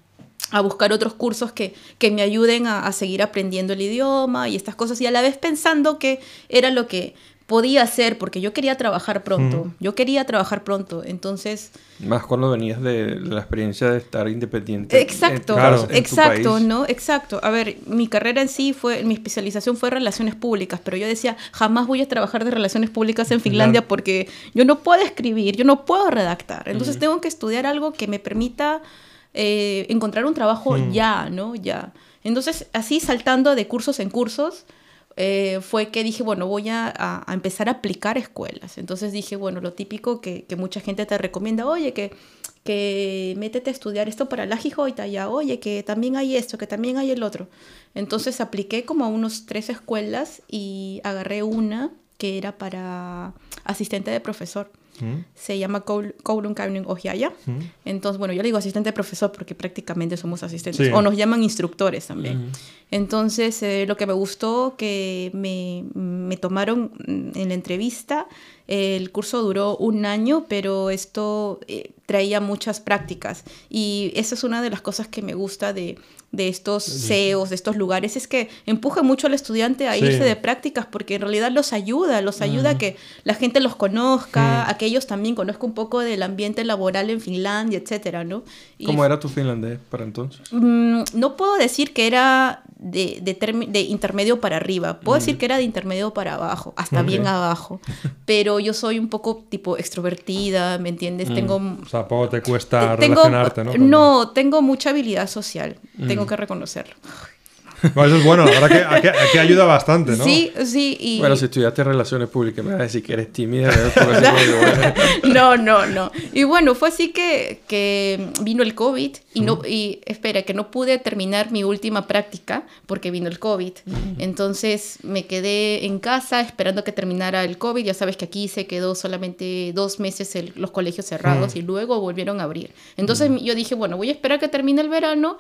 a buscar otros cursos que, que me ayuden a seguir aprendiendo el idioma y estas cosas y a la vez pensando que era lo que podía hacer porque yo quería trabajar pronto, yo quería trabajar pronto, entonces... Más cuando venías de la experiencia de estar independiente. Exacto, en- Claro. en tu exacto, país. ¿no? Exacto. A ver, mi carrera en sí fue, mi especialización fue relaciones públicas, pero yo decía, jamás voy a trabajar de relaciones públicas en Finlandia Claro. porque yo no puedo escribir, yo no puedo redactar. Entonces tengo que estudiar algo que me permita eh, encontrar un trabajo ya, ¿no? Ya. Entonces, así saltando de cursos en cursos, eh, fue que dije, bueno, voy a, empezar a aplicar escuelas. Entonces dije, bueno, lo típico que, que mucha gente te recomienda, oye, que, que métete a estudiar esto para la Gijoita, ya, oye, que también hay esto, que también hay el otro. Entonces apliqué como a unos tres escuelas y agarré una que era para asistente de profesor. Mm. Se llama Koulun Kauning Ohiaya. Mm. Entonces, bueno, yo le digo asistente de profesor porque prácticamente somos asistentes. Sí. O nos llaman instructores también. Entonces, eh, lo que me gustó, que me, me tomaron en la entrevista, el curso duró un año, pero esto eh, traía muchas prácticas. Y esa es una de las cosas que me gusta de, de estos CEOs, de estos lugares, es que empuja mucho al estudiante a Sí. irse de prácticas porque en realidad los ayuda, los ayuda a que la gente los conozca, a que ellos también conozcan un poco del ambiente laboral en Finlandia, etcétera, ¿no? Y ¿Cómo era tu finlandés para entonces? Mm, no puedo decir que era de, de, intermedio para arriba, puedo decir que era de intermedio para abajo, hasta bien abajo, pero yo soy un poco tipo extrovertida, ¿me entiendes? Tengo... O sea, poco te cuesta te- tengo- relacionarte, ¿no? No, tengo mucha habilidad social, tengo que reconocerlo. Bueno, eso es bueno, la verdad que aquí, aquí ayuda bastante, ¿no? Sí, sí, y... Bueno, si estudiaste relaciones públicas, me vas a decir que eres tímida. ¿verdad? Porque así como digo, bueno, no, no, no. Y bueno, fue así que, que vino el COVID y no y espera, que no pude terminar mi última práctica porque vino el COVID. Entonces me quedé en casa esperando que terminara el COVID. Ya sabes que aquí se quedó solamente dos meses el- los colegios cerrados y luego volvieron a abrir. Entonces yo dije, bueno, voy a esperar que termine el verano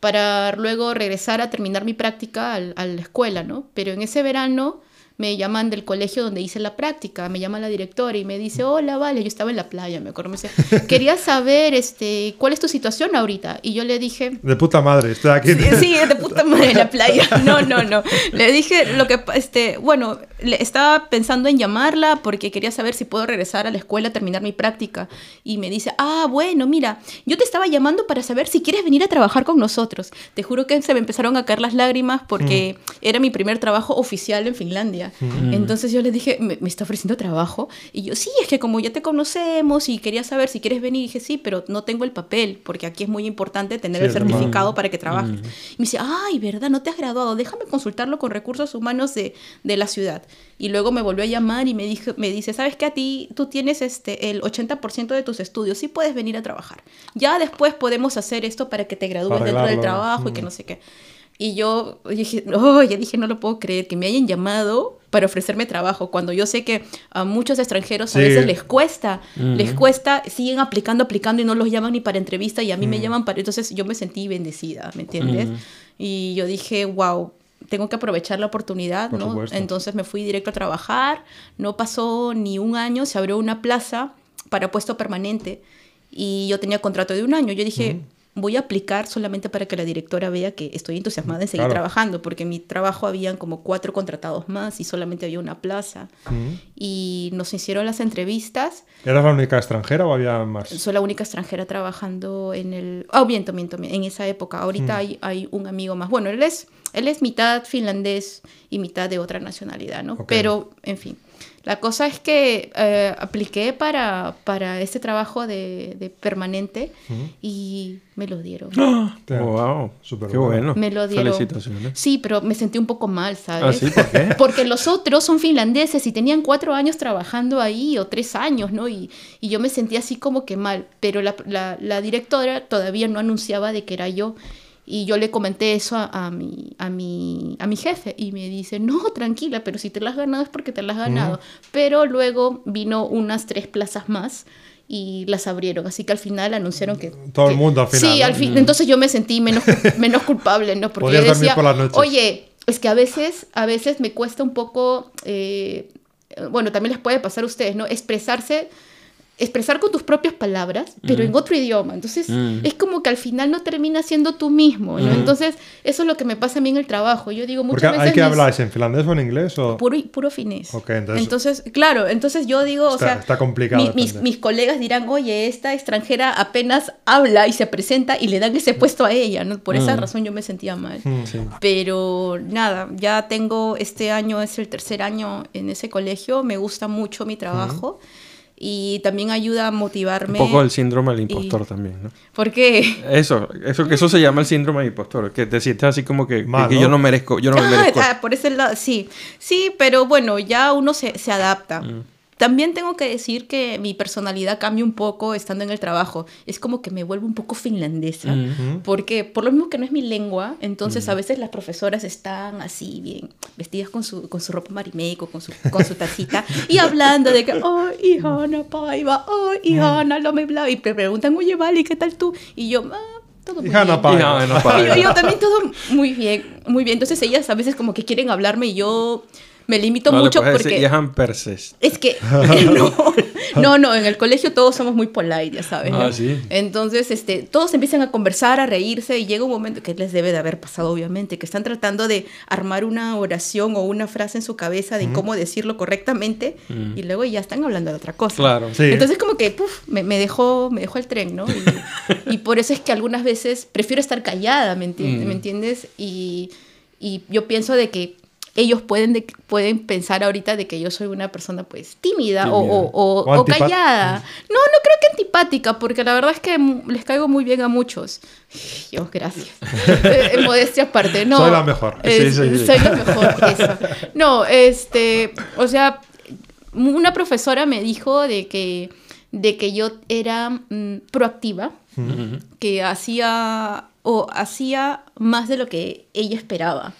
para luego regresar a terminar mi práctica al- a la escuela, ¿no? Pero en ese verano me llaman del colegio donde hice la práctica, me llama la directora y me dice, hola, vale, yo estaba en la playa, me acuerdo, me dice, quería saber, este, ¿cuál es tu situación ahorita? Y yo le dije, De puta madre, estoy aquí. Sí, sí, de puta madre en la playa. No, no, no. Le dije lo que, este, bueno, le estaba pensando en llamarla porque quería saber si puedo regresar a la escuela a terminar mi práctica. Y me dice, ah, bueno, mira, yo te estaba llamando para saber si quieres venir a trabajar con nosotros. Te juro que se me empezaron a caer las lágrimas porque era mi primer trabajo oficial en Finlandia. Entonces yo le dije, ¿Me, me está ofreciendo trabajo? Y yo, sí, es que como ya te conocemos y quería saber si quieres venir, y dije, sí, pero no tengo el papel porque aquí es muy importante tener Sí, el certificado para que trabajes. Y me dice, ay, ¿verdad? No te has graduado. Déjame consultarlo con recursos humanos de, de la ciudad. Y luego me volvió a llamar y me, dijo, me dice, ¿sabes qué? A ti tú tienes este, el 80% de tus estudios. Sí puedes venir a trabajar. Ya después podemos hacer esto para que te gradúes dentro del trabajo y que no sé qué. Y yo dije, oh, ya dije, no lo puedo creer, que me hayan llamado para ofrecerme trabajo, cuando yo sé que a muchos extranjeros a Sí. veces les cuesta, les cuesta, siguen aplicando, aplicando y no los llaman ni para entrevista y a mí me llaman para... Entonces yo me sentí bendecida, ¿me entiendes? Y yo dije, wow, tengo que aprovechar la oportunidad, Por ¿no? supuesto. Entonces me fui directo a trabajar, no pasó ni un año, se abrió una plaza para puesto permanente y yo tenía contrato de un año. Yo dije, voy a aplicar solamente para que la directora vea que estoy entusiasmada en seguir Claro. trabajando, porque en mi trabajo habían como cuatro contratados más y solamente había una plaza. Mm. Y nos hicieron las entrevistas. ¿Eras la única extranjera o había más? Soy la única extranjera trabajando en el... Oh, miento, miento, miento, en esa época. Ahorita hay, hay un amigo más. Bueno, él es él es mitad finlandés y mitad de otra nacionalidad, ¿no? Pero, en fin. La cosa es que eh, apliqué para, para este trabajo de, de permanente y me lo dieron. ¡Ah! Wow, Súper qué bueno. bueno. Me lo dieron. Felicitaciones. Sí, pero me sentí un poco mal, ¿sabes? ¿Ah, sí? ¿Por qué? Porque los otros son finlandeses y tenían cuatro años trabajando ahí o tres años, ¿no? Y, y yo me sentí así como que mal, pero la, la- la directora todavía no anunciaba de que era yo. Y yo le comenté eso a, a mi, a, mi, a mi jefe y me dice, no, tranquila, pero si te las has ganado es porque te las has ganado. Pero luego vino unas tres plazas más y las abrieron, así que al final anunciaron que... Todo el que- mundo al final, Sí, ¿no? al fin, entonces yo me sentí menos, menos culpable, ¿no? Porque yo decía, por las noches. oye, es que a veces, a veces me cuesta un poco, eh, bueno, también les puede pasar a ustedes, ¿no? Expresarse, expresar con tus propias palabras, pero en otro idioma. Entonces, Mm. es como que al final no terminas siendo tú mismo, ¿no? Entonces, eso es lo que me pasa a mí en el trabajo. Yo digo Porque muchas veces... hay que hablar en finlandés o en inglés o... Puro, puro finés. Ok, entonces- claro, entonces yo digo, o Está- sea, está complicado mi- mis, mis colegas dirán, oye, esta extranjera apenas habla y se presenta y le dan ese puesto a ella, ¿no? Por esa Mm. razón yo me sentía mal. Mm. Sí. Pero nada, ya tengo, este año es el tercer año en ese colegio, me gusta mucho mi trabajo y también ayuda a Un motivarme. poco el síndrome del impostor también, ¿no? Porque... Eso, eso que eso se llama el síndrome del impostor, que te sientes así como que, Mal, que ¿no? yo no merezco, yo no me Ah, merezco. ah, por ese lado, sí. Sí, pero bueno, ya uno se, se adapta. Mm. También tengo que decir que mi personalidad cambia un poco estando en el trabajo. Es como que me vuelvo un poco finlandesa. Mm. Porque por lo mismo que no es mi lengua, entonces a veces las profesoras están así bien vestidas con su, con su ropa marimeco, con su, con su tacita y hablando de que, oh, Ihana Paiva, oh, Ihana, lo me bla. Y te preguntan, oye, Vale, ¿qué tal tú? Y yo, ah, todo muy Ihana bien. Paiva. Y no, no, Y para. yo, yo también todo muy bien, muy bien. Entonces ellas a veces como que quieren hablarme y yo me limito No, mucho decir, porque... Johan Perses. Es que no, no, no, en el colegio todos somos muy polite, ya sabes. ¿no? Ah, sí. Entonces, este, todos empiezan a conversar, a reírse y llega un momento que les debe de haber pasado, obviamente, que están tratando de armar una oración o una frase en su cabeza de cómo decirlo correctamente y luego ya están hablando de otra cosa. Claro. Sí. Entonces como que puf, me, me dejó, me dejó el tren, ¿no? Y, y por eso es que algunas veces prefiero estar callada, ¿me, enti- Mm. ¿me entiendes? Y, y yo pienso de que ellos pueden, de- pueden pensar ahorita de que yo soy una persona pues tímida, o- Tímida. O, o- O o antipa- callada. No, no creo que antipática, porque la verdad es que mm, les caigo muy bien a muchos. Yo, gracias. Eh, modestia aparte, no. Soy la mejor. Es- Sí, sí, sí. Soy la mejor, eso. No, este, o sea, una profesora me dijo de que, de que yo era mm, proactiva, que hacía o hacía más de lo que ella esperaba.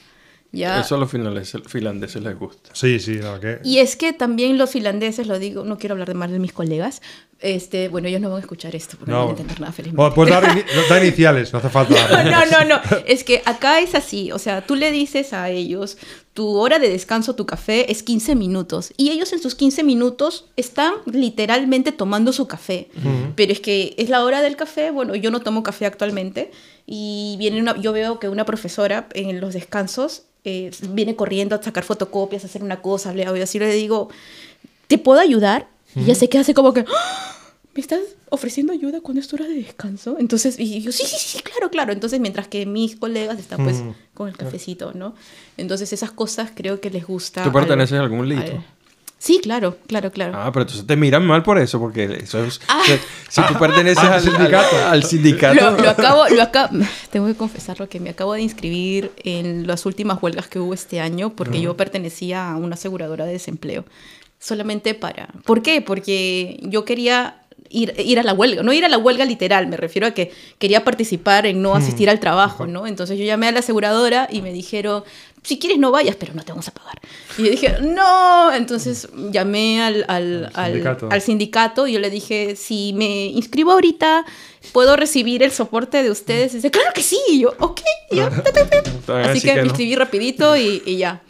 ¿Ya? Eso a los finlandeses, finlandeses les gusta. Sí, sí, no, que... Y es que también los finlandeses, lo digo, no quiero hablar de mal de mis colegas, este, bueno, ellos no van a escuchar esto porque no, van a entender nada felizmente. Bueno, dar, ini- dar iniciales, no hace falta. No, no, no. Es que acá es así. O sea, tú le dices a ellos, tu hora de descanso, tu café, es 15 minutos. Y ellos en sus 15 minutos están literalmente tomando su café. Pero es que es la hora del café. Bueno, yo no tomo café actualmente. Y viene una, yo veo que una profesora en los descansos eh, viene corriendo a sacar fotocopias, a hacer una cosa, le hago y así le digo, ¿te puedo ayudar? Y ella se queda así como que, "¡Ah! ¿me estás ofreciendo ayuda cuando es tu hora de descanso? Entonces, y yo, sí, sí, sí, claro, claro. Entonces, mientras que mis colegas están pues Mm. con el cafecito, ¿no? Entonces, esas cosas creo que les gusta. ¿Tú al- perteneces a algún lito? al- Sí, claro, claro, claro. Ah, pero entonces te miran mal por eso, porque eso es... Ah. Si tú perteneces Ah, al, sindicato. al- al sindicato... Lo, lo acabo, lo acabo, tengo que confesarlo que me acabo de inscribir en las últimas huelgas que hubo este año porque yo pertenecía a una aseguradora de desempleo. Solamente para... ¿Por qué? Porque yo quería ir, ir a la huelga, no ir a la huelga literal, me refiero a que quería participar en no asistir al trabajo, ¿no? Entonces yo llamé a la aseguradora y me dijeron, si quieres no vayas, pero no te vamos a pagar. Y yo dije, no, entonces llamé al, al, Al sindicato. al, sindicato y yo le dije, si me inscribo ahorita, ¿puedo recibir el soporte de ustedes? Y dice, claro que sí. Y yo, ok, ya. ta, ta, ta". Así que, me no. inscribí rapidito y, y ya.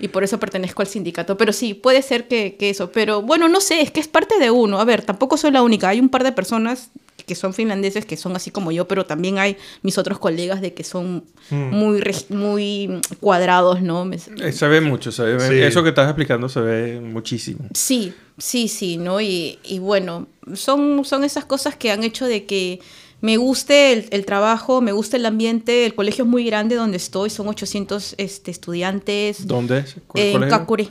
Y por eso pertenezco al sindicato. Pero sí, puede ser que, que eso. Pero bueno, no sé, es que es parte de uno. A ver, tampoco soy la única. Hay un par de personas que son finlandeses que son así como yo, pero también hay mis otros colegas de que son Mm. muy, muy cuadrados, ¿no? Me- Eh, Se ve mucho, se ve... Sí. Eso que estás explicando se ve muchísimo. Sí, sí, sí, ¿no? Y, y bueno, son, son esas cosas que han hecho de que me guste el, el, trabajo, me gusta el ambiente. El colegio es muy grande donde estoy, son 800 este, estudiantes. ¿Dónde es? En Kakuri.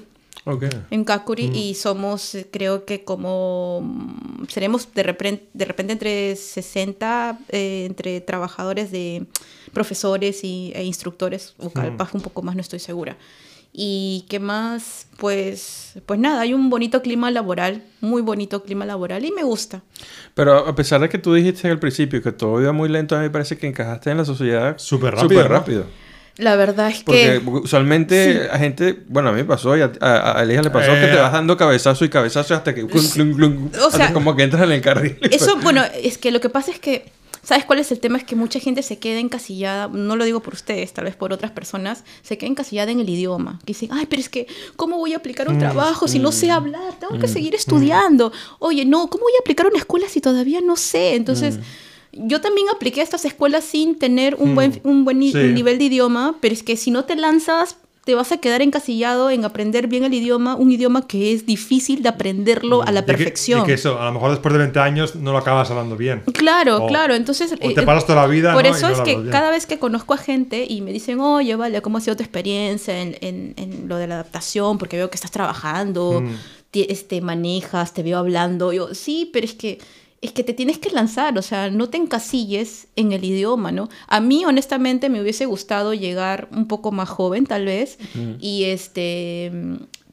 Okay. En Kakuri y somos, creo que como, mm, seremos de repente, de repente entre 60, eh, entre trabajadores de profesores y, e instructores, o capaz un poco más, no estoy segura. Y qué más, pues, pues nada, hay un bonito clima laboral, muy bonito clima laboral y me gusta. Pero a pesar de que tú dijiste al principio que todo iba muy lento, a mí me parece que encajaste en la sociedad súper rápido. Súper rápido. La verdad es que... Porque usualmente a gente... Bueno, a mí me pasó y a, a, Elija le pasó que te eh, vas dando cabezazo y cabezazo hasta que... o sea, como que entras en el carril. Eso, bueno, es que lo que pasa es que ¿Sabes cuál es el tema? Es que mucha gente se queda encasillada, no lo digo por ustedes, tal vez por otras personas, se queda encasillada en el idioma. Que dicen, ay, pero es que, ¿cómo voy a aplicar un mm, trabajo si no sé mm, hablar? Tengo que mm, seguir estudiando. Oye, no, ¿cómo voy a aplicar una escuela si todavía no sé? Entonces, yo también apliqué a estas escuelas sin tener un buen, un buen nivel de idioma, pero es que si no te lanzas, te vas a quedar encasillado en aprender bien el idioma, un idioma que es difícil de aprenderlo a la perfección. Y que, eso, a lo mejor después de 20 años no lo acabas hablando bien. Claro, claro. Entonces. O te eh, paras toda la vida. Por eso es que cada vez que conozco a gente y me dicen, oye, vale, ¿cómo ha sido tu experiencia en, en, en lo de la adaptación? Porque veo que estás trabajando, mm. este, manejas, te veo hablando. Yo, sí, pero es que es que te tienes que lanzar, o sea, no te encasilles en el idioma, ¿no? A mí, honestamente, me hubiese gustado llegar un poco más joven, tal vez, y este,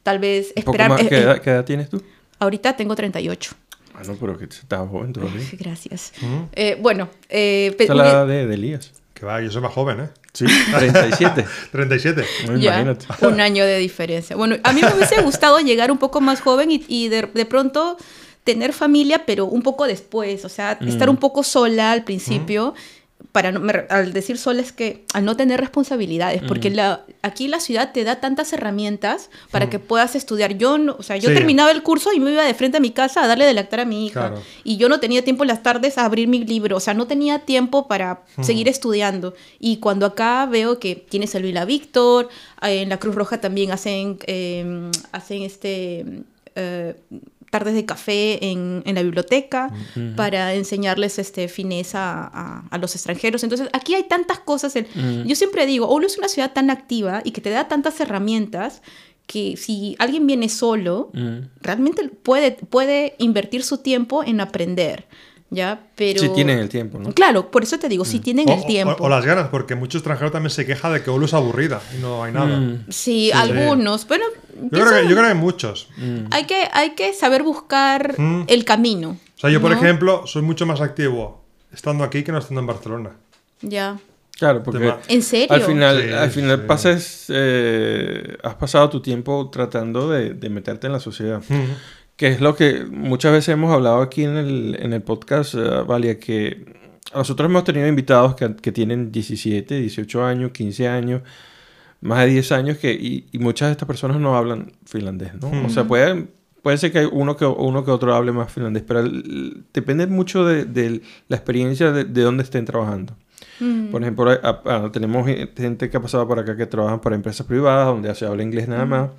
tal vez esperar... ¿qué, edad, tienes tú? Ahorita tengo 38. Ah, no, pero que estás joven todavía. Gracias. Eh, bueno... Eh, es la edad de, Elías. Que va, yo soy más joven, ¿eh? Sí, 37. 37. imagínate. Un año de diferencia. Bueno, a mí me hubiese gustado llegar un poco más joven y, y de, de pronto tener familia, pero un poco después, o sea, estar un poco sola al principio. Para al decir sola es que al no tener responsabilidades, porque la, aquí la ciudad te da tantas herramientas para que puedas estudiar. Yo, no, o sea, yo terminaba el curso y me iba de frente a mi casa a darle de lactar a mi hija. Y yo no tenía tiempo en las tardes a abrir mi libro, o sea, no tenía tiempo para seguir estudiando. Y cuando acá veo que tienes el Vila Víctor, en la Cruz Roja también hacen, em, hacen este... Eh, tardes de café en, en la biblioteca para enseñarles este, fineza a, a, los extranjeros. Entonces, aquí hay tantas cosas. Yo siempre digo, Olo es una ciudad tan activa y que te da tantas herramientas que si alguien viene solo, realmente puede, puede invertir su tiempo en aprender. ¿Ya? Pero... Si tienen el tiempo, ¿no? Claro, por eso te digo, si tienen el tiempo. O, las ganas, porque mucho extranjero también se queja de que Olu es aburrida y no hay nada. Mm. Sí, algunos, pero... Yo, creo que, yo, creo que, hay muchos. Mm. Hay, que, hay que saber buscar mm. el camino. O sea, yo, por ejemplo, soy mucho más activo estando aquí que no estando en Barcelona. Ya. Claro, porque ¿En serio? al final, al final pases, eh, has pasado tu tiempo tratando de, de meterte en la sociedad. Que es lo que muchas veces hemos hablado aquí en el, en el podcast, uh, Valia, que nosotros hemos tenido invitados que, que, tienen 17, 18 años, 15 años, más de 10 años, que, y, y muchas de estas personas no hablan finlandés, ¿no? O sea, puede, puede ser que uno que, uno que otro hable más finlandés, pero depende mucho de, de, la experiencia de, de dónde estén trabajando. Por ejemplo, tenemos gente que ha pasado por acá que trabajan para empresas privadas donde se habla inglés nada más.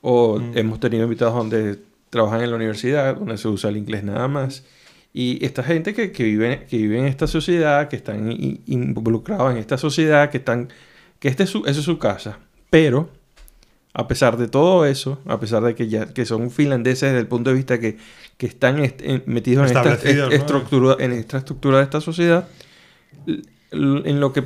O hemos tenido invitados donde trabajan en la universidad, donde se usa el inglés nada más. Y esta gente que, que, vive, que vive en esta sociedad, que están involucrados en esta sociedad, que están que este es su, es su casa. Pero, a pesar de todo eso, a pesar de que ya que son finlandeses desde el punto de vista que, que están metidos en esta, estructura, en esta estructura de esta sociedad, en lo que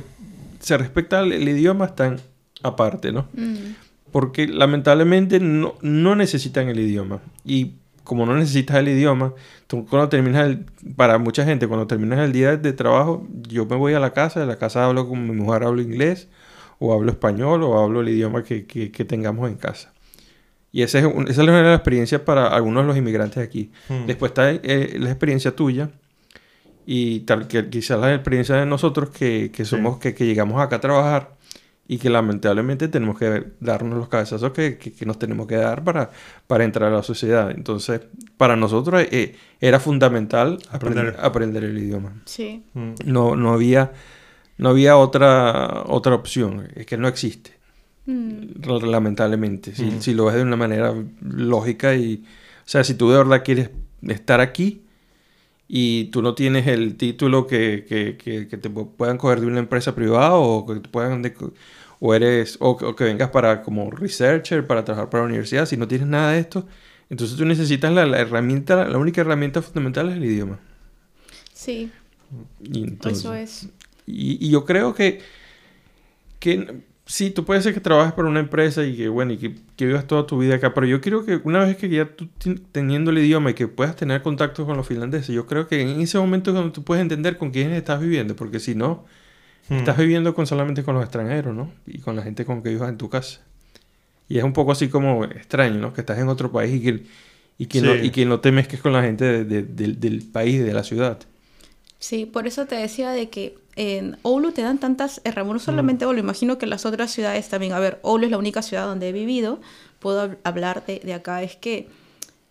se respecta al idioma están aparte, ¿no? Mm porque lamentablemente no, no necesitan el idioma. Y como no necesitas el idioma, tú cuando terminas el, para mucha gente, cuando terminas el día de trabajo, yo me voy a la casa, en la casa hablo con mi mujer, hablo inglés, o hablo español, o hablo el idioma que, que, tengamos en casa. Y esa es, esa es la experiencia para algunos de los inmigrantes aquí. Hmm. Después está eh, la experiencia tuya, y tal, que quizás la experiencia de nosotros que, que somos, que, que llegamos acá a trabajar y que lamentablemente tenemos que darnos los cabezazos que, que, nos tenemos que dar para, para entrar a la sociedad. Entonces, para nosotros eh, era fundamental aprender. aprender. el idioma. Sí. Mm. No, no, había, no había otra, otra opción, es que no existe. Mm. Lamentablemente, si, mm. si, lo ves de una manera lógica y... O sea, si tú de verdad quieres estar aquí y tú no tienes el título que, que, que, te puedan coger de una empresa privada o que te puedan o eres o, que vengas para como researcher para trabajar para la universidad si no tienes nada de esto entonces tú necesitas la, herramienta la única herramienta fundamental es el idioma. Sí. Eso es. y, y yo creo que que sí, tú puedes ser que trabajes para una empresa y que, bueno, y que, vivas toda tu vida acá, pero yo creo que una vez que ya tú teniendo el idioma y que puedas tener contacto con los finlandeses, yo creo que en ese momento es cuando tú puedes entender con quiénes estás viviendo, porque si no, hmm. estás viviendo con solamente con los extranjeros, ¿no? Y con la gente con que vivas en tu casa. Y es un poco así como extraño, ¿no? Que estás en otro país y que, y que, no, y que no te mezques con la gente del país, de la ciudad. Sí, por eso te decía de que en Oulu te dan tantas herramientas, no solamente mm. Oulu, imagino que las otras ciudades también. A ver, Oulu es la única ciudad donde he vivido, puedo hablar de, de acá, es que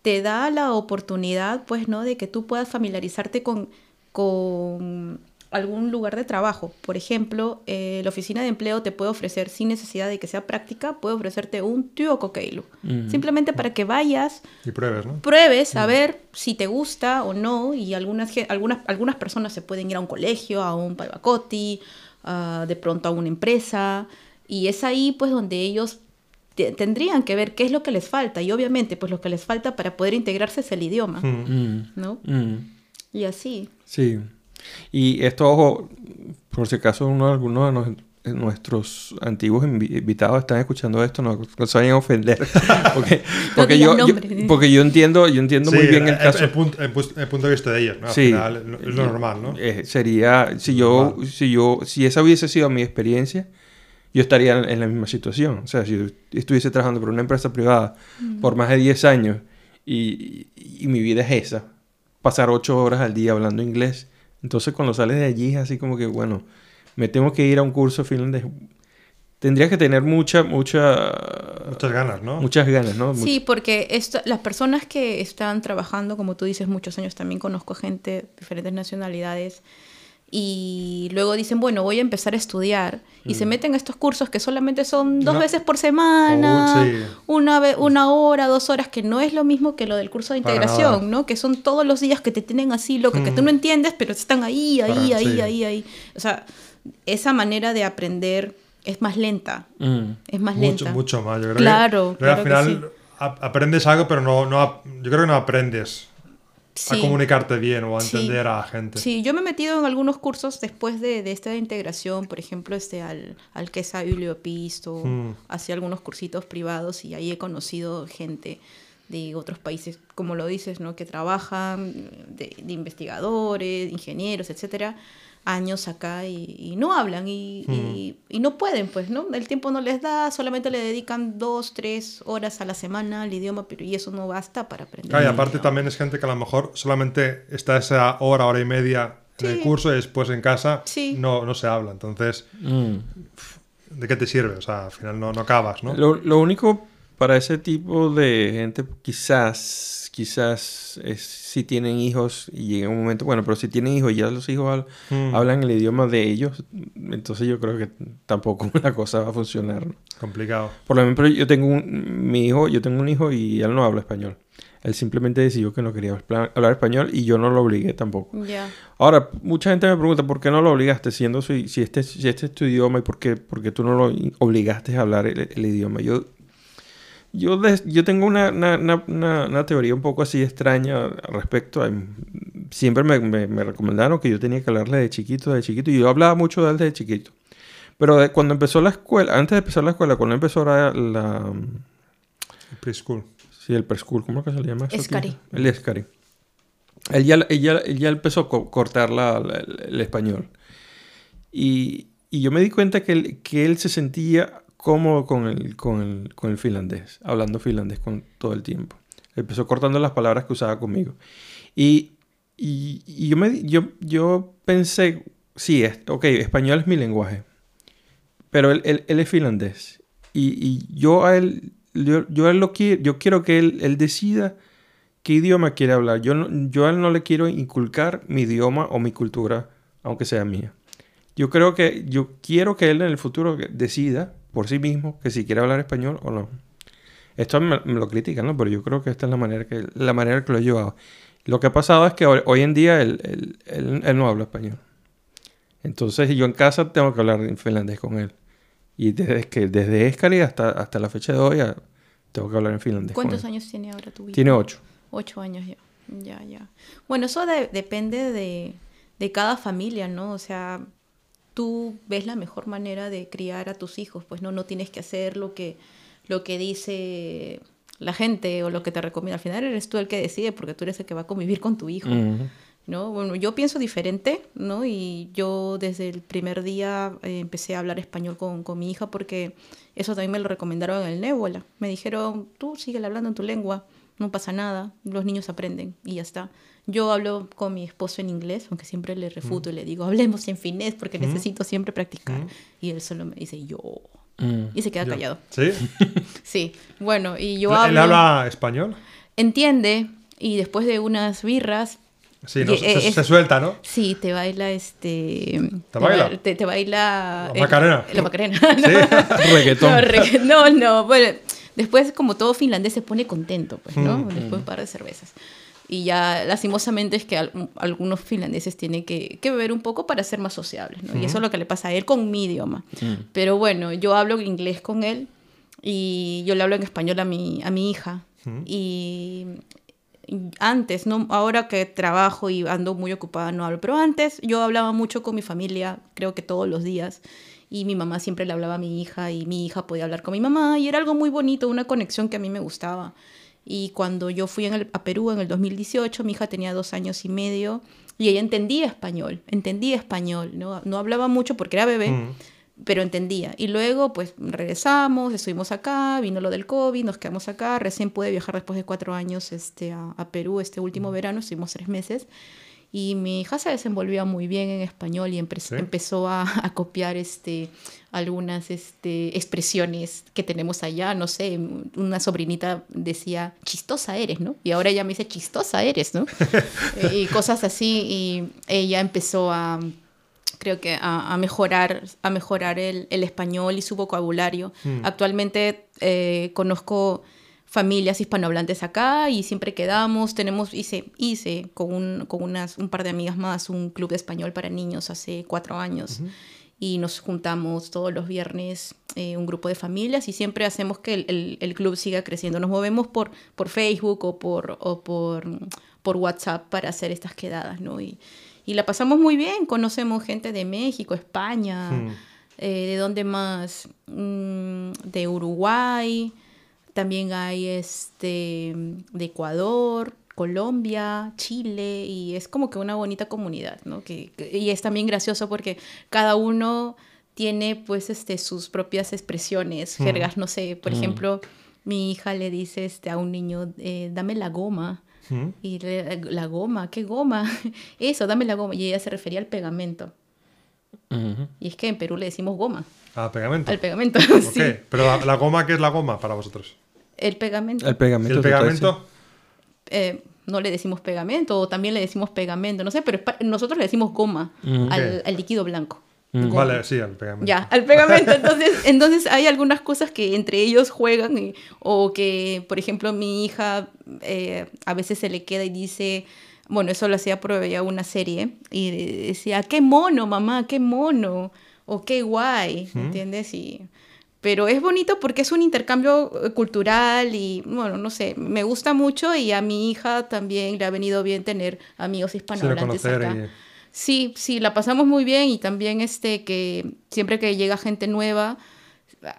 te da la oportunidad, pues, ¿no? De que tú puedas familiarizarte con, con algún lugar de trabajo. Por ejemplo, eh, la oficina de empleo te puede ofrecer, sin necesidad de que sea práctica, puede ofrecerte un tío coqueilo. Simplemente para que vayas y pruebes, ¿no? Pruebes a ver si te gusta o no. Y algunas, algunas, algunas personas se pueden ir a un colegio, a un paibacoti, de pronto a una empresa. Y es ahí pues donde ellos tendrían que ver qué es lo que les falta. Y obviamente pues lo que les falta para poder integrarse es el idioma. ¿No? Y así. Sí. Y esto, ojo, por si acaso uno, algunos de nuestros antiguos invitados están escuchando esto, no, se vayan a ofender. porque, yo, porque yo entiendo, yo entiendo muy bien el, caso. El, punto, de vista de ellos, ¿no? Al final, es lo normal, ¿no? Eh, sería, si yo, si yo, si esa hubiese sido mi experiencia, yo estaría en la misma situación. O sea, si estuviese trabajando por una empresa privada mm. por más de 10 años y, y, mi vida es esa, pasar 8 horas al día hablando inglés entonces cuando sales de allí es así como que, bueno, me tengo que ir a un curso finlandés. Tendrías que tener mucha, mucha... Muchas ganas, ¿no? Muchas ganas, ¿no? Sí, porque esto, las personas que están trabajando, como tú dices, muchos años, también conozco gente de diferentes nacionalidades, y luego dicen, bueno, voy a empezar a estudiar y se mm. meten a estos cursos que solamente son dos veces por semana, una, una hora, dos horas, que no es lo mismo que lo del curso de integración, ¿no? Que son todos los días que te tienen así, lo que, que tú no mm. entiendes, pero están ahí, ahí, ahí, ahí, ahí. O sea, esa manera de aprender es más lenta. Mm. Es más mucho, lenta. Mucho más, yo creo. Claro. Que, al final aprendes algo, pero no, no, yo creo que no aprendes a comunicarte bien o a entender a la gente. Sí, yo me he metido en algunos cursos después de, de esta integración, por ejemplo, este al, al Quesa Bibliopisto, mm. hacía algunos cursitos privados y ahí he conocido gente de otros países, como lo dices, ¿no? que trabajan, de, de investigadores, ingenieros, etcétera, años acá y, no hablan y, y, no pueden, pues, ¿no? El tiempo no les da, solamente le dedican dos, tres horas a la semana al idioma, pero y eso no basta para aprender. y aparte también es gente que a lo mejor solamente está esa hora, hora y media en el curso y después en casa no, no se habla. Entonces, mm. ¿de qué te sirve? O sea, al final no, no acabas, ¿no? Lo, lo único para ese tipo de gente quizás, quizás si tienen hijos y llega un momento, bueno, pero si tienen hijos y ya los hijos hmm. hablan el idioma de ellos, entonces yo creo que tampoco la cosa va a funcionar. Complicado. Por ejemplo, yo tengo un, mi hijo, yo tengo un hijo y él no habla español. Él simplemente decidió que no quería hablar español y yo no lo obligué tampoco. Ahora, mucha gente me pregunta, ¿por qué no lo obligaste siendo si, si, este, si este es tu idioma y por qué, tú no lo obligaste a hablar el, el idioma? Yo yo, yo tengo una, una, una, una, teoría un poco así extraña al respecto. Siempre me, me, recomendaron que yo tenía que hablarle de chiquito, de chiquito, y yo hablaba mucho de él de chiquito. Pero cuando empezó la escuela, antes de empezar la escuela, cuando empezó la... la el preschool. Sí, el preschool, ¿cómo es que se le llama? Escari. El Escari. Él ya, ella, ya empezó a cortar la, el español. Y, y, yo me di cuenta que él, que él se sentía cómodo con el, con el, con el finlandés, hablando finlandés con, todo el tiempo. Empezó cortando las palabras que usaba conmigo. Y, y, y yo, me, yo, yo pensé, sí, es, ok, español es mi lenguaje, pero él, él, él es finlandés. Y, y, yo a él, yo, yo, él lo quiero, yo quiero que él, él decida qué idioma quiere hablar. Yo, yo a él no le quiero inculcar mi idioma o mi cultura, aunque sea mía. Yo creo que, yo quiero que él en el futuro decida por sí mismo que si quiere hablar español o no. Esto me, lo critican, ¿no? Pero yo creo que esta es la manera que, la manera que lo he llevado. Lo que ha pasado es que hoy, hoy en día él, él- él- él no habla español. Entonces yo en casa tengo que hablar en finlandés con él. Y desde que desde Escali hasta, hasta la fecha de hoy ah, tengo que hablar en finlandés con ¿Cuántos él. años tiene ahora tu hijo? Tiene ocho. Ocho años ya. Ya, ya. Bueno, eso de- depende de, de cada familia, ¿no? O sea, tú ves la mejor manera de criar a tus hijos, pues no, no tienes que hacer lo que, lo que dice la gente o lo que te recomienda. Al final eres tú el que decide porque tú eres el que va a convivir con tu hijo. ¿no? Bueno, yo pienso diferente, ¿no? Y yo desde el primer día eh, empecé a hablar español con, con mi hija porque eso también me lo recomendaron en el Nébola. Me dijeron, tú sigue hablando en tu lengua, no pasa nada, los niños aprenden y ya está. Yo hablo con mi esposo en inglés, aunque siempre le refuto y le digo, hablemos en finés porque necesito siempre practicar. Y él solo me dice, yo. Mm. Y se queda Yo- callado. ¿Sí? Sí, bueno, y yo ¿Él hablo... habla español? Entiende y después de unas birras Sí, no, se, eh, se- es- se suelta, ¿no? Sí, te baila este. ¿Te baila? ba- Te, te baila. La Macarena. La Macarena. Sí. Reggaetón. No, regga- no, no, bueno, después, como todo finlandés, se pone contento, pues, ¿no? Mm. Después de un par de cervezas. Y ya, lastimosamente, es que al- algunos finlandeses tienen que, que beber un poco para ser más sociables, ¿no? Y eso es lo que le pasa a él con mi idioma. Mm. Pero bueno, yo hablo inglés con él y yo le hablo en español a mi, a mi hija. Y antes, ¿no? Ahora que trabajo y ando muy ocupada no hablo, pero antes yo hablaba mucho con mi familia, creo que todos los días. Y mi mamá siempre le hablaba a mi hija y mi hija podía hablar con mi mamá y era algo muy bonito, una conexión que a mí me gustaba. Y cuando yo fui en el- a Perú en el 2018, mi hija tenía dos años y medio y ella entendía español, entendía español, no, no hablaba mucho porque era bebé, Mm. pero entendía. Y luego, pues regresamos, estuvimos acá, vino lo del COVID, nos quedamos acá. Recién pude viajar después de cuatro años este, a, a Perú este último verano, estuvimos tres meses. Y mi hija se desenvolvía muy bien en español y empe- Sí. empezó a, a copiar este, algunas este, expresiones que tenemos allá. No sé, una sobrinita decía, chistosa eres, ¿no? Y ahora ella me dice, chistosa eres, ¿no? Eh, y cosas así. Y ella empezó a, creo que a, a mejorar, a mejorar el, el español y su vocabulario. Mm. Actualmente eh, conozco familias hispanohablantes acá y siempre quedamos. Tenemos, hice, hice con, un, con unas, un par de amigas más un club de español para niños hace cuatro años. Y nos juntamos todos los viernes, eh, un grupo de familias, y siempre hacemos que el, el- el club siga creciendo. Nos movemos por, por Facebook o por, o por, por WhatsApp para hacer estas quedadas, ¿no? Y, y la pasamos muy bien, conocemos gente de México, España, Hmm. eh, ¿de dónde más? Mm, de Uruguay, también hay este, de Ecuador, Colombia, Chile, y es como que una bonita comunidad, ¿no? Que, que- y es también gracioso porque cada uno tiene pues este, sus propias expresiones, jergas, no sé, por ejemplo, mi hija le dice este, a un niño, eh, dame la goma. Mm. Y le- la goma, ¿qué goma? Eso, dame la goma. Y ella se refería al pegamento. Y es que en Perú le decimos goma, Ah, pegamento. al pegamento. Pero la, la goma, ¿qué es la goma para vosotros? El pegamento. El ¿Y pegamento. el pegamento? eh, no le decimos pegamento o también le decimos pegamento, no sé, pero es pa- nosotros le decimos goma Mm. al, al líquido blanco. Mm. Goma. Vale, sí, el pegamento. Ya, al pegamento. Entonces, entonces hay algunas cosas que entre ellos juegan y- o que, por ejemplo, mi hija eh, a veces se le queda y dice, bueno, eso lo hacía por veía una serie y decía, qué mono, mamá, qué mono, o qué guay, ¿entiendes? Y, pero es bonito porque es un intercambio eh, cultural y, bueno, no sé, me gusta mucho y a mi hija también le ha venido bien tener amigos Sí, hispanohablantes conocer acá. y... Sí, sí, la pasamos muy bien y también este que siempre que llega gente nueva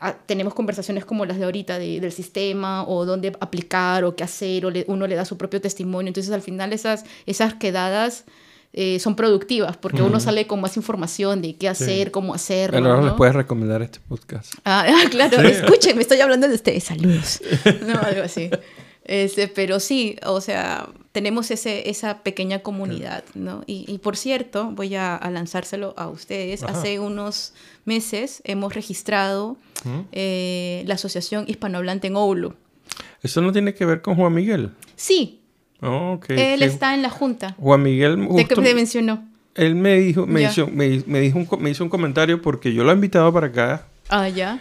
a- tenemos conversaciones como las de ahorita de- del sistema o dónde aplicar o qué hacer o le- uno le da su propio testimonio. Entonces al final esas, esas quedadas eh, son productivas porque uno sale con más información de qué hacer, cómo hacerlo. Pero ahora ¿no? les puedes recomendar este podcast. Ah, ah, claro, Sí. escuchen, me estoy hablando de ustedes, saludos. No, algo así. Este, pero sí, o sea, tenemos ese, esa pequeña comunidad, ¿no? Y, y por cierto, voy a, a lanzárselo a ustedes. Ajá. Hace unos meses hemos registrado ¿Mm? eh, la Asociación Hispanohablante en Oulu. Eso no tiene que ver con Juan Miguel. Sí, Oh, ok. él sí. está en la junta. Juan Miguel ¿De qué justo- te mencionó? él me dijo, me Ya. hizo, me, me dijo un, me hizo un comentario porque yo lo he invitado para acá Ah, ya.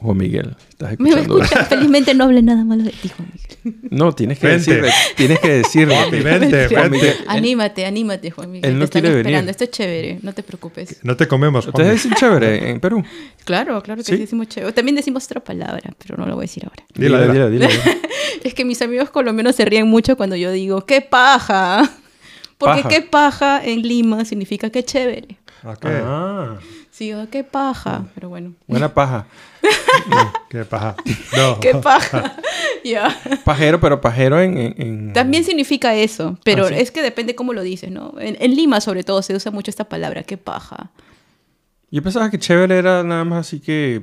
Juan Miguel, estás Me escuchando. escucha, felizmente no hable nada malo de ti, Juan Miguel. No, tienes que Vente. decirle. Tienes que decirle. Vente, Juan vente. Miguel, Anímate, anímate, Juan Miguel. él no Te están quiere venir. esperando. Esto es chévere, no te preocupes. No te comemos, Juan. ¿Ustedes dicen chévere en Perú? Claro, claro que ¿Sí? sí decimos chévere. También decimos otra palabra, pero no lo voy a decir ahora. Dila, dila. dila. Es que mis amigos colombianos se ríen mucho cuando yo digo, ¡qué paja! Porque Paja. qué paja en Lima significa qué chévere. Ah, Sí, oh, qué paja. Pero bueno, buena paja. Qué paja. No. qué paja. Ya. Pajero, pero pajero en... en- en- También significa eso, pero Ah, sí. es que depende cómo lo dices, ¿no? En, en Lima, sobre todo, se usa mucho esta palabra, qué paja. Yo pensaba que chévere era nada más así que...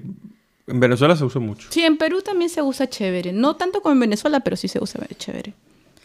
En Venezuela se usa mucho. Sí, en Perú también se usa chévere. No tanto como en Venezuela, pero sí se usa chévere.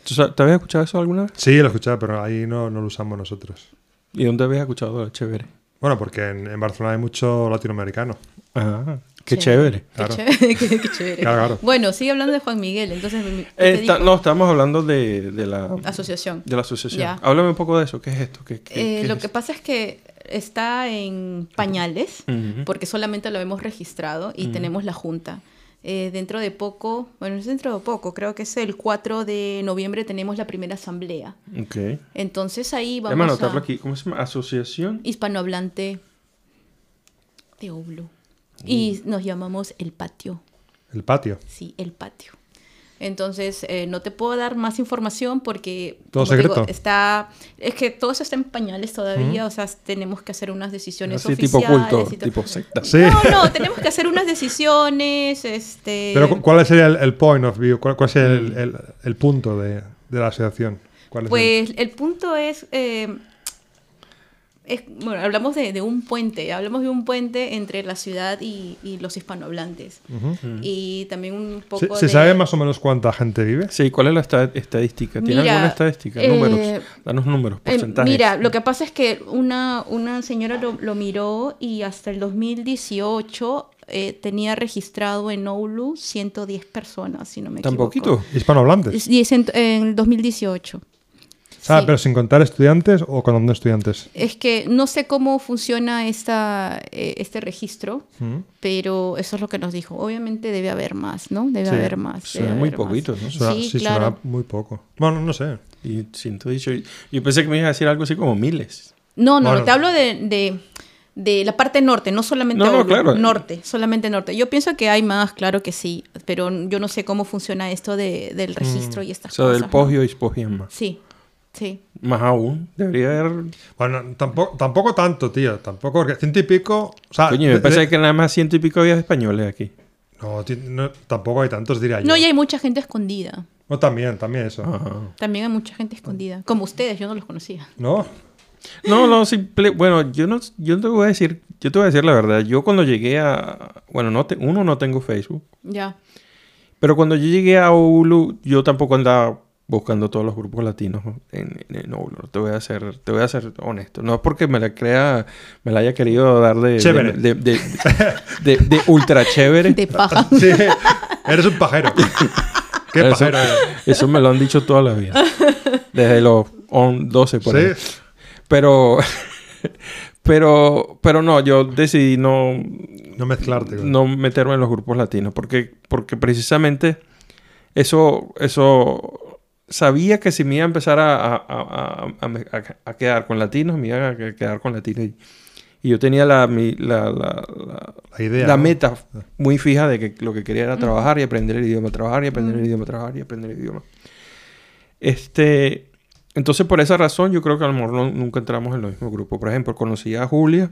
¿Tú sa- ¿Te habías escuchado eso alguna vez? Sí, lo he escuchado, pero ahí no, no lo usamos nosotros. ¿Y dónde habías escuchado lo chévere? Bueno, porque en, en Barcelona hay mucho latinoamericano. Ah, qué chévere. Qué Claro. chévere. qué, qué chévere. Claro, claro. Bueno, sigue hablando de Juan Miguel. Entonces, ¿qué Eh, está- no, estamos hablando de, de la... asociación. De la asociación. Ya. Háblame un poco de eso. ¿Qué es esto? ¿Qué, qué- Eh, qué lo es que pasa es que está en pañales, porque solamente lo hemos registrado y tenemos la junta. Eh, dentro de poco, bueno, es dentro de poco, creo que es el 4 de noviembre tenemos la primera asamblea. Ok. Entonces ahí Déjame vamos anotarlo a aquí. ¿Cómo se llama? Asociación. hispanohablante de Oblo. Y nos llamamos el patio. El patio. Sí, el patio. Entonces, eh, no te puedo dar más información porque... Todo digo, secreto. está... Es que todo eso está en pañales todavía, o sea, tenemos que hacer unas decisiones Así tipo oficiales. culto, y tipo secta. Sí. No, no, tenemos que hacer unas decisiones, este... Pero cu- ¿cuál sería el, el point of view? ¿Cuál, cuál sería el, el- el punto de, de la asociación? ¿Cuál es el- Pues el punto es, eh, es- bueno, hablamos de, de un puente, hablamos de un puente entre la ciudad y, y los hispanohablantes. Ujú. Y también un ¿Se, poco se de... sabe más o menos cuánta gente vive? Sí, ¿cuál es la esta- estadística? ¿Tiene Mira, alguna estadística? eh, números. Danos números, Eh, porcentajes. mira, lo que pasa es que una, una señora lo, lo miró y hasta el 2018 eh, tenía registrado en Oulu 110 personas, si no me ¿Tan equivoco. poquito? Hispanohablantes. Y en, en el 2018. Ah, Sí. pero sin contar estudiantes o con no estudiantes. Es que no sé cómo funciona esta, eh, este registro, Ujú. pero eso es lo que nos dijo. Obviamente debe haber más, ¿no? Debe Sí, haber más. suena debe muy haber más. poquito, ¿no? Suena- Sí, sí, suena claro. muy poco. Bueno, no sé. Y 118. Yo pensé que me ibas a decir algo así como miles. No, no, Bueno. no, te hablo de, de, de la parte norte, no solamente No, no, claro. norte, solamente norte. Yo pienso que hay más, claro que sí, pero yo no sé cómo funciona esto de, del registro y O estas sea, cosas. del ¿no? pogio y spogiema. Sí, sí. Más aún. Debería haber. Bueno, tampoco, tampoco tanto, tío. Tampoco, porque ciento y pico. O sea, Coño, de- me parece de- que nada más ciento y pico había españoles aquí. no, no, tampoco hay tantos, diría yo. No, y hay mucha gente escondida. No, también, también eso. Ajá. También hay mucha gente escondida. Como ustedes, yo no los conocía. ¿No? No, no, simple. Bueno, yo no, yo te voy a decir, yo te voy a decir la verdad. Yo cuando llegué a, bueno, no te, uno no tengo Facebook, Ya. pero cuando yo llegué a Oulu, yo tampoco andaba buscando todos los grupos latinos en, en, en Oulu. Te voy a ser, te voy a ser honesto. No es porque me la crea, me la haya querido dar de, Chévere. de, de, de- de- de ultra chévere. De paja. Sí, eres un pajero. ¿Qué Eso- pajero eres? Eso me lo han dicho toda la vida. Desde los on- 12 por ahí. Sí. Pero, pero, pero no, yo decidí no, No mezclarte. con- no meterme en los grupos latinos porque, porque precisamente eso, eso sabía que si me iba a empezar a, a- a- a- a- a quedar con latinos, me iba a quedar con latinos. Y, y yo tenía la, mi- la, la- la- La idea. la ¿no? meta muy fija de que lo que quería era trabajar y aprender el idioma, trabajar y aprender el idioma, trabajar y aprender el idioma. Este, entonces por esa razón yo creo que a lo mejor no- nunca entramos en los mismos grupos. Por ejemplo, conocí a Julia.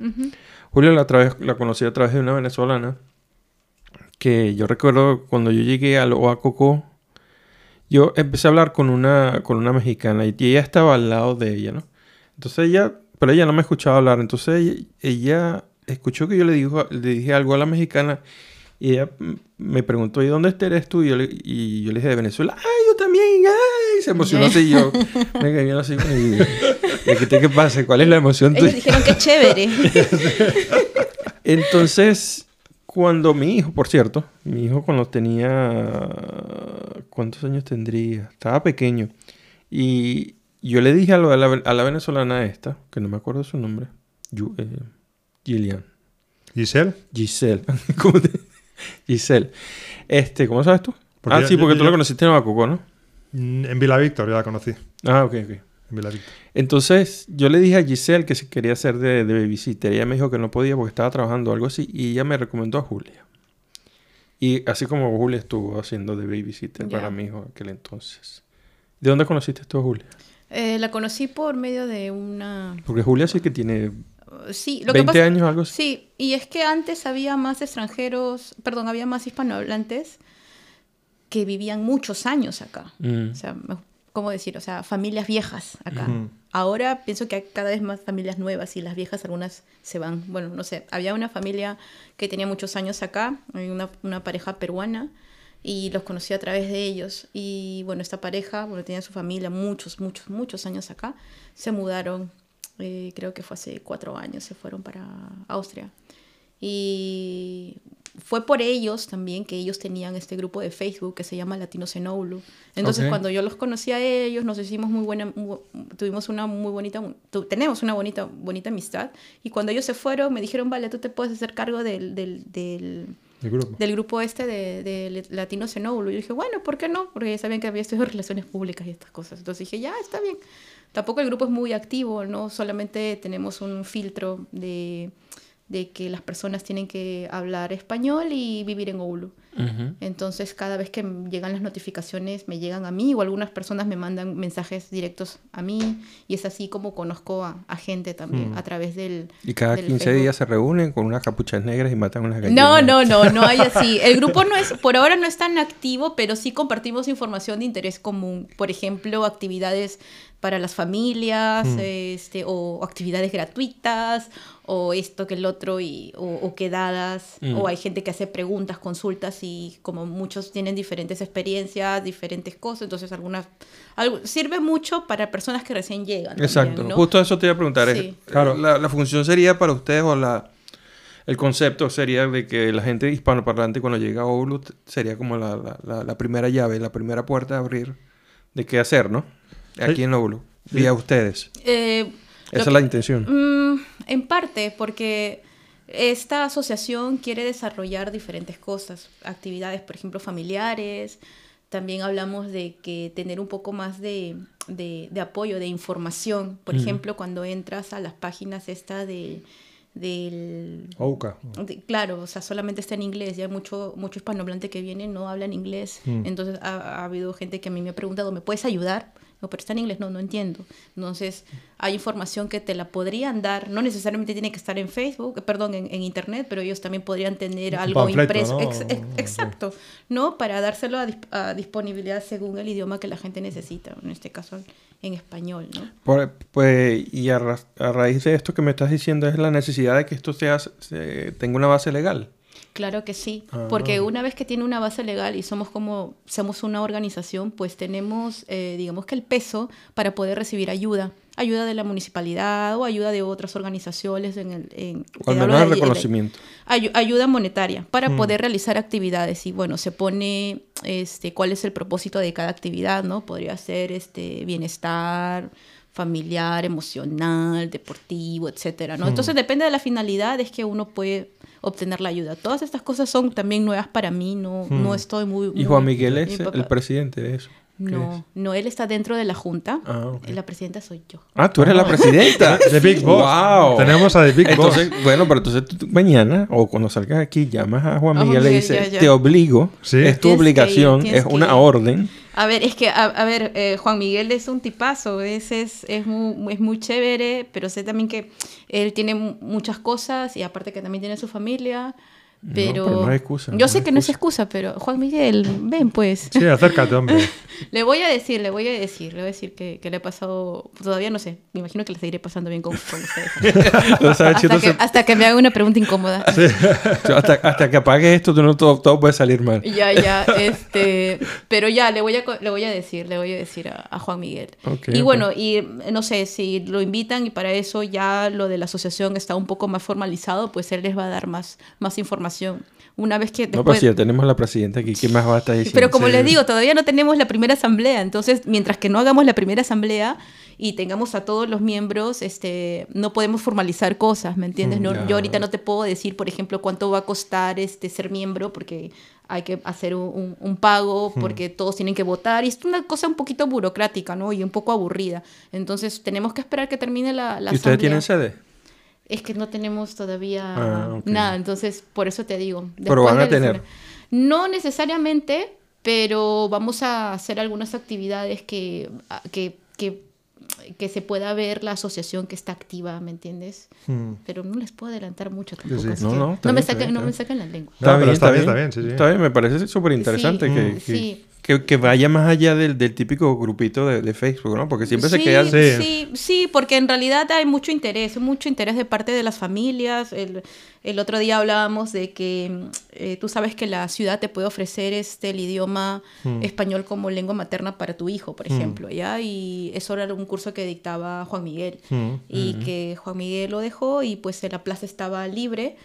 Julia la, la conocí a través de una venezolana que yo recuerdo cuando yo llegué al Oacoco, yo empecé a hablar con una, con una mexicana y ella estaba al lado de ella, ¿no? Entonces ella, pero ella no me escuchaba hablar, entonces ella, escuchó que yo le, dijo, le dije algo a la mexicana y ella me preguntó, ¿y dónde eres tú? Y yo, le, y yo le dije, de Venezuela. ¡Ay, yo también! ¡Ay! Se emocionó así y yo me quedé así. Y, y, ¿qué, ¿Qué pasa? ¿Cuál es la emoción tuya? dijeron que chévere. Entonces, cuando mi hijo, por cierto, mi hijo cuando tenía... ¿Cuántos años tendría? Estaba pequeño. Y yo le dije a, la, a la venezolana esta, que no me acuerdo su nombre, Yu- eh, Gillian. Giselle. Giselle. ¿Cómo te- Giselle. Este, ¿cómo sabes tú? Porque ah, yo- sí, yo- porque tú yo- la conociste en Bacuco, ¿no? Mm, En Vila Víctor ya la conocí. Ah, ok, ok. Entonces, yo le dije a Giselle que si quería ser de, de babysitter. Ella me dijo que no podía porque estaba trabajando o algo así. Y ella me recomendó a Julia. Y así como Julia estuvo haciendo de babysitter Ya. para mi hijo en aquel entonces. ¿De dónde conociste tú a Julia? Eh, la conocí por medio de una... Porque Julia sí que tiene uh, Sí, lo 20 que pasa... años o algo así. Sí, y es que antes había más extranjeros, perdón, había más hispanohablantes que vivían muchos años acá. Mm. O sea, me- ¿cómo decir? O sea, familias viejas acá. Ujú. Ahora pienso que hay cada vez más familias nuevas y las viejas algunas se van. Bueno, no sé, había una familia que tenía muchos años acá, una, una pareja peruana y los conocí a través de ellos. Y bueno, esta pareja, bueno, tenía su familia muchos, muchos, muchos años acá, se mudaron, eh, creo que fue hace cuatro años, se fueron para Austria. Y fue por ellos también que ellos tenían este grupo de Facebook que se llama Latinos en Oulu. Entonces, Ok. cuando yo los conocí a ellos, nos hicimos muy buena, mu- tuvimos una muy bonita, tu- tenemos una bonita, bonita amistad. Y cuando ellos se fueron, me dijeron, vale, tú te puedes hacer cargo del, del, del, El grupo. del grupo este de, de Latinos en Oulu. Y yo dije, bueno, ¿por qué no? Porque ya sabían que había estudiado relaciones públicas y estas cosas. Entonces dije, ya, está bien. Tampoco el grupo es muy activo, ¿no? Solamente tenemos un filtro de, de que las personas tienen que hablar español y vivir en Oulu. Ujú. Entonces, cada vez que llegan las notificaciones, me llegan a mí o algunas personas me mandan mensajes directos a mí. Y es así como conozco a, a gente también a través del. Y cada del 15 Facebook. días se reúnen con unas capuchas negras y matan unas gallinas. No, no, no, no hay así. El grupo no es, por ahora no es tan activo, pero sí compartimos información de interés común. Por ejemplo, actividades para las familias, este, o actividades gratuitas, o esto que el otro, y, o, o quedadas, Mm. o hay gente que hace preguntas, consultas, y como muchos tienen diferentes experiencias, diferentes cosas, entonces algunas, algo, sirve mucho para personas que recién llegan. también, Exacto. ¿no? Justo eso te iba a preguntar. Sí. eh, La, la función sería para ustedes o la... El concepto sería de que la gente hispanoparlante cuando llega a Oulu sería como la, la- la- la primera llave, la primera puerta a abrir de qué hacer, ¿no? Aquí Sí. en Oulu. Vía ustedes. Eh, Esa que- es la intención. Mm, en parte, porque esta asociación quiere desarrollar diferentes cosas, actividades, por ejemplo, familiares. También hablamos de que tener un poco más de, de- de apoyo, de información. Por Mm. ejemplo, cuando entras a las páginas esta de, del... De- claro, o sea, solamente está en inglés. Ya hay mucho, mucho hispanohablante que viene no habla en inglés. Mm. Entonces ha, ha habido gente que a mí me ha preguntado, ¿me puedes ayudar? No, pero está en inglés, no, no entiendo. Entonces, hay información que te la podrían dar, no necesariamente tiene que estar en Facebook, perdón, en, en Internet, pero ellos también podrían tener Un algo panfleto, impreso. ¿no? Ex- ex- exacto, ¿no? Para dárselo a, dis- a disponibilidad según el idioma que la gente necesita, en este caso en español, ¿no? Por- pues, y a, ra- a raíz de esto que me estás diciendo es la necesidad de que esto sea, se- tenga una base legal. Claro que sí, Ah. porque una vez que tiene una base legal y somos como, somos una organización, pues tenemos, eh, digamos que el peso para poder recibir ayuda, ayuda de la municipalidad o ayuda de otras organizaciones en el... En, O al menos el de- reconocimiento. Ayu- ayuda monetaria para Mm. poder realizar actividades y bueno se pone este cuál es el propósito de cada actividad no podría ser este bienestar familiar emocional deportivo etcétera no Mm. entonces depende de la finalidad es que uno puede obtener la ayuda todas estas cosas son también nuevas para mí no Mm. no estoy muy Y Juan muy- Miguel mi es el presidente de eso. ¿Qué no es? no él está dentro de la junta Ah, ok. la presidenta soy yo Ah, tú eres la presidenta. The Big Boss. Wow. Tenemos a The Big Entonces, Boss. bueno, pero entonces tú, mañana o cuando salgas aquí llamas a Juan Juan Miguel y le dices, ya, ya. te obligo, Sí. es tu Tienes que ir, obligación, tienes es que una ir. orden. A ver, es que, a, a ver, eh, Juan Miguel es un tipazo, es, es, muy, es muy chévere, pero sé también que él tiene mu- muchas cosas y aparte que también tiene su familia. Pero, pero no es excusa, Yo no sé que no es excusa, pero Juan Miguel, ven pues. Sí, acércate, hombre. Le voy a decir, le voy a decir, le voy a decir que, que le he pasado, todavía no sé, me imagino que le seguiré pasando bien con, con ustedes. O sea, hasta, que, se- hasta que me haga una pregunta incómoda. hasta, hasta que apagues esto, tú no, todo, todo puede salir mal. Ya, ya, este, pero ya, le voy a, le voy a decir, le voy a decir a, a Juan Miguel. Ok, y bueno, y no sé, si lo invitan y para eso ya lo de la asociación está un poco más formalizado, pues él les va a dar más, más información. Una vez que No, después... si ya tenemos la presidenta aquí, ¿qué más va a estar diciendo? pero como les digo, todavía no tenemos la primera asamblea. Entonces, mientras que no hagamos la primera asamblea y tengamos a todos los miembros, este, no podemos formalizar cosas, ¿me entiendes? Mm, No. Yo ahorita no te puedo decir, por ejemplo, cuánto va a costar este, ser miembro, porque hay que hacer un, pago, porque todos tienen que votar. Y es una cosa un poquito burocrática, ¿no? Y un poco aburrida. Entonces, tenemos que esperar que termine la, la ¿Y ustedes tienen sede? Es que no tenemos todavía Ah, nada, entonces por eso te digo. Pero van a de la tener. No necesariamente, pero vamos a hacer algunas actividades que, que, que, que se pueda ver la asociación que está activa, ¿me entiendes? Mm. Pero no les puedo adelantar mucho tampoco. sí. No, no, está me bien, no me saquen la lengua. No, está bien, está bien, sí, sí. Está bien, me parece súper interesante Sí, que, que, sí. Que, que vaya más allá del, del típico grupito de, de Facebook, ¿no? Porque siempre se queda... Sí. Sí, sí, porque en realidad hay mucho interés, mucho interés de parte de las familias. El, el otro día hablábamos de que mm, eh, tú sabes que la ciudad te puede ofrecer este, el idioma Mm. español como lengua materna para tu hijo, por ejemplo, ¿ya? Y eso era un curso que dictaba Juan Miguel. Mm. Y que Juan Miguel lo dejó y pues la plaza estaba libre,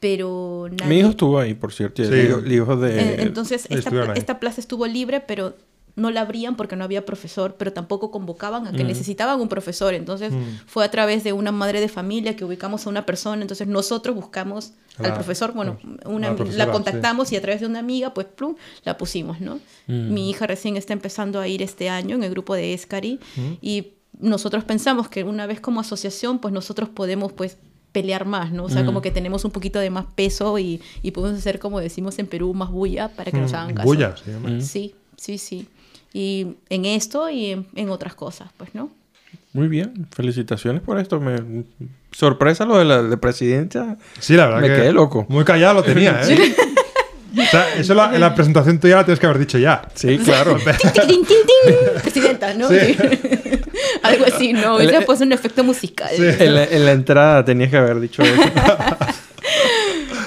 pero nadie... Mi hijo estuvo ahí, por cierto. y Sí. el hijo- el hijo de... Eh, Entonces, esta, esta plaza estuvo libre, pero no la abrían porque no había profesor, pero tampoco convocaban a que necesitaban un profesor. Entonces, fue a través de una madre de familia que ubicamos a una persona. Entonces, nosotros buscamos al profesor. Bueno, una, la contactamos y a través de una amiga, pues, plum, la pusimos, ¿no? Mi hija recién está empezando a ir este año en el grupo de Escari y nosotros pensamos que una vez como asociación, pues nosotros podemos, pues, pelear más, ¿no? O sea, como que tenemos un poquito de más peso y, y podemos hacer, como decimos en Perú, más bulla para que nos hagan caso. Bulla, se llama. Sí, sí, sí. Y en esto y en, en otras cosas, pues, ¿no? Muy bien, felicitaciones por esto. Me... Sorpresa lo de la de presidencia. Sí, la verdad Me que quedé loco. Muy callado lo tenía, ¿eh? O sea, eso la- en la presentación tuya la tienes que haber dicho ya. Sí, claro. Presidenta, ¿no? Sí. Algo así, ¿no? El- Hubiera puesto un efecto musical. Sí. en, la, en la entrada tenías que haber dicho eso.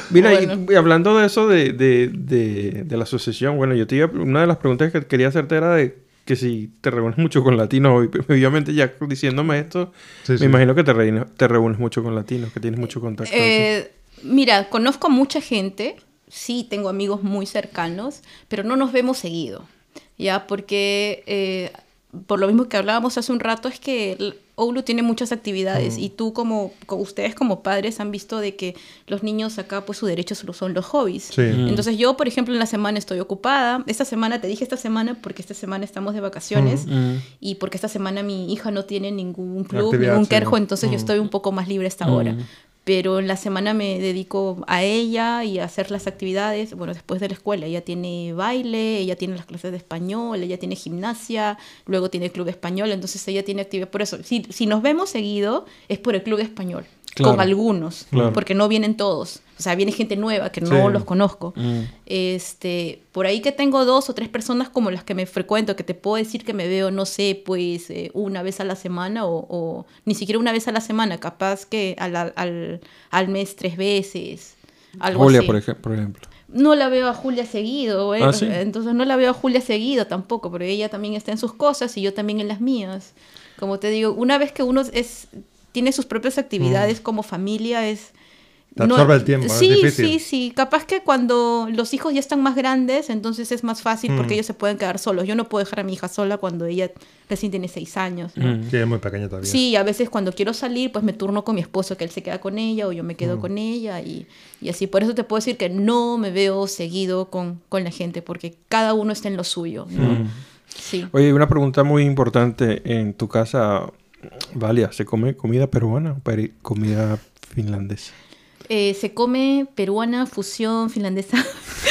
Mira, y- Bueno. y, hablando de eso de, de, de, de la asociación, bueno, yo te iba, una de las preguntas que quería hacerte era de que si te reúnes mucho con latinos, obviamente ya diciéndome esto, Sí, me sí. imagino que te reúnes, te reúnes mucho con latinos, que tienes mucho contacto. Eh, mira, conozco a mucha gente, sí, tengo amigos muy cercanos, pero no nos vemos seguido, ¿ya? Porque eh, por lo mismo que hablábamos hace un rato, es que Oulu tiene muchas actividades y tú como, co- ustedes como padres han visto de que los niños acá, pues su derecho solo son los hobbies. Sí. Entonces yo, por ejemplo, en la semana estoy ocupada. Esta semana, te dije esta semana porque esta semana estamos de vacaciones Mm. y porque esta semana mi hija no tiene ningún club, Actividad, ningún sí. kerjo, entonces yo Mm. estoy un poco más libre a esta hora. Pero en la semana me dedico a ella y a hacer las actividades, bueno, después de la escuela. Ella tiene baile, ella tiene las clases de español, ella tiene gimnasia, luego tiene club español, entonces ella tiene actividad. Por eso, si, si nos vemos seguido, es por el club español, Claro. con algunos, Claro. porque no vienen todos. O sea, viene gente nueva que no Sí. los conozco. Mm. Este, por ahí que tengo dos o tres personas como las que me frecuento, que te puedo decir que me veo, no sé, pues eh, una vez a la semana o, o ni siquiera una vez a la semana, capaz que al, al, al mes tres veces. Algo Julia, así. por, ej- por ejemplo. No la veo a Julia seguido, eh, Ah, ¿sí? entonces no la veo a Julia seguido tampoco, porque ella también está en sus cosas y yo también en las mías. Como te digo, una vez que uno es, tiene sus propias actividades como familia, es... Mm. Te absorbe el tiempo, es Sí, difícil. sí, sí. Capaz que cuando los hijos ya están más grandes, entonces es más fácil porque Mm. ellos se pueden quedar solos. Yo no puedo dejar a mi hija sola cuando ella recién tiene seis años. ¿no? Mm. Sí, es muy pequeño todavía. Sí, a veces cuando quiero salir, pues me turno con mi esposo, que él se queda con ella o yo me Mm. quedo con ella y, y así. Por eso te puedo decir que no me veo seguido con, con la gente, porque cada uno está en lo suyo. ¿no? Mm. Sí. Oye, una pregunta muy importante. En tu casa, Valia, ¿se come comida peruana o comida finlandesa? Eh, se come peruana, fusión, finlandesa.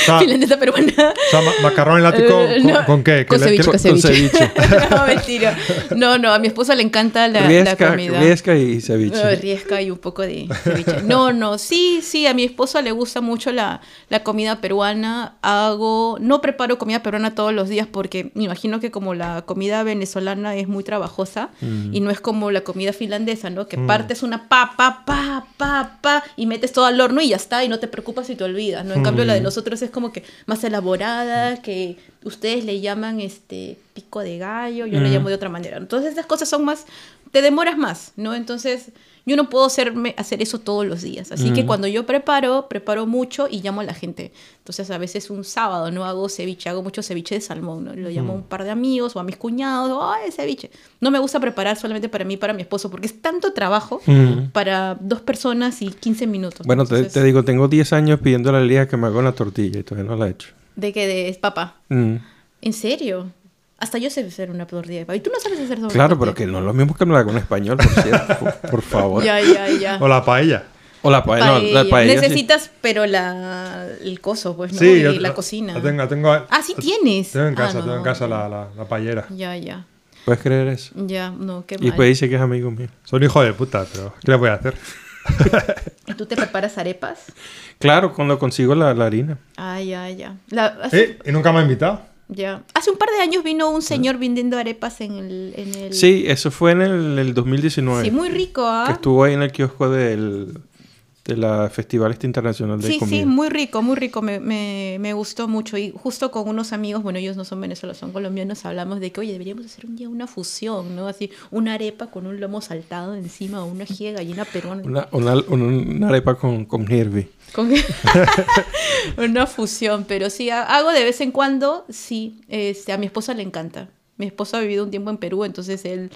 Ah. finlandesa peruana. O sea, ma- macarrón elático, Eh, ¿con, no, con qué? con ¿Que le- ceviche, con Con ceviche. ceviche. no, mentira. No, no, a mi esposa le encanta la, la riesca, comida. riesca y ceviche. No, riesca y un poco de ceviche. No, no, sí, sí, a mi esposa le gusta mucho la, la comida peruana. Hago, no preparo comida peruana todos los días porque me imagino que como la comida venezolana es muy trabajosa y no es como la comida finlandesa, ¿no? Que partes una papa, pa, pa, pa y metes todo al horno y ya está y no te preocupas y te olvidas, ¿no? En cambio la de nosotros es como que más elaborada, que ustedes le llaman este pico de gallo, yo le Mm. llamo de otra manera. Entonces estas cosas son más, te demoras más, ¿no? Entonces yo no puedo hacerme, hacer eso todos los días. Así que Mm. cuando yo preparo, preparo mucho y llamo a la gente. Entonces a veces un sábado no hago ceviche, hago mucho ceviche de salmón, ¿no? Lo llamo a un par de amigos o a mis cuñados, ¡ay, ceviche! No me gusta preparar solamente para mí y para mi esposo porque es tanto trabajo Mm. para dos personas y 15 minutos. Bueno, te, Entonces, te digo, tengo 10 años pidiéndole a Elías que me haga una tortilla y todavía no la he hecho. ¿De que de papá? Mm. ¿En serio? Hasta yo sé hacer una tortilla de papa. ¿Y tú no sabes hacer una Claro, pero que no es lo mismo que haga en español, por cierto. por, por favor. Ya, ya, ya. O la paella. O la paella. no, la Paella. paella, sí. Necesitas, pero la, el coso, pues, ¿no? Sí, y yo- la cocina. la tengo, tengo, Ah, sí tienes. Tengo en Ah, casa, no, tengo en casa la, la, la paellera. Ya, ya. ¿Puedes creer eso? Ya, no, qué Y mal. después dice que es amigo mío. Son hijo de puta, pero ¿qué le voy a hacer? ¿Y tú te preparas arepas? Claro, cuando consigo la, la harina. Ah, ya, ya. La- ¿Eh? ¿Y nunca me ha invitado? Ya. Hace un par de años vino un señor vendiendo arepas en el... En el... Sí, eso fue en el, el 2019. Sí, muy rico, ¿ah? Que estuvo ahí en el kiosco del, de la Festival este Internacional de Sí, Comida. sí, muy rico, muy rico, me, me, me gustó mucho. Y justo con unos amigos, bueno, ellos no son venezolanos, son colombianos, hablamos de que, oye, deberíamos hacer un día una fusión, ¿no? Así, una arepa con un lomo saltado encima, o una de gallina peruana. Una, una, una- arepa con, con Herbie. Con- una fusión, pero sí, ha- hago de vez en cuando, sí, este, a mi esposa le encanta. Mi esposo ha vivido un tiempo en Perú, entonces él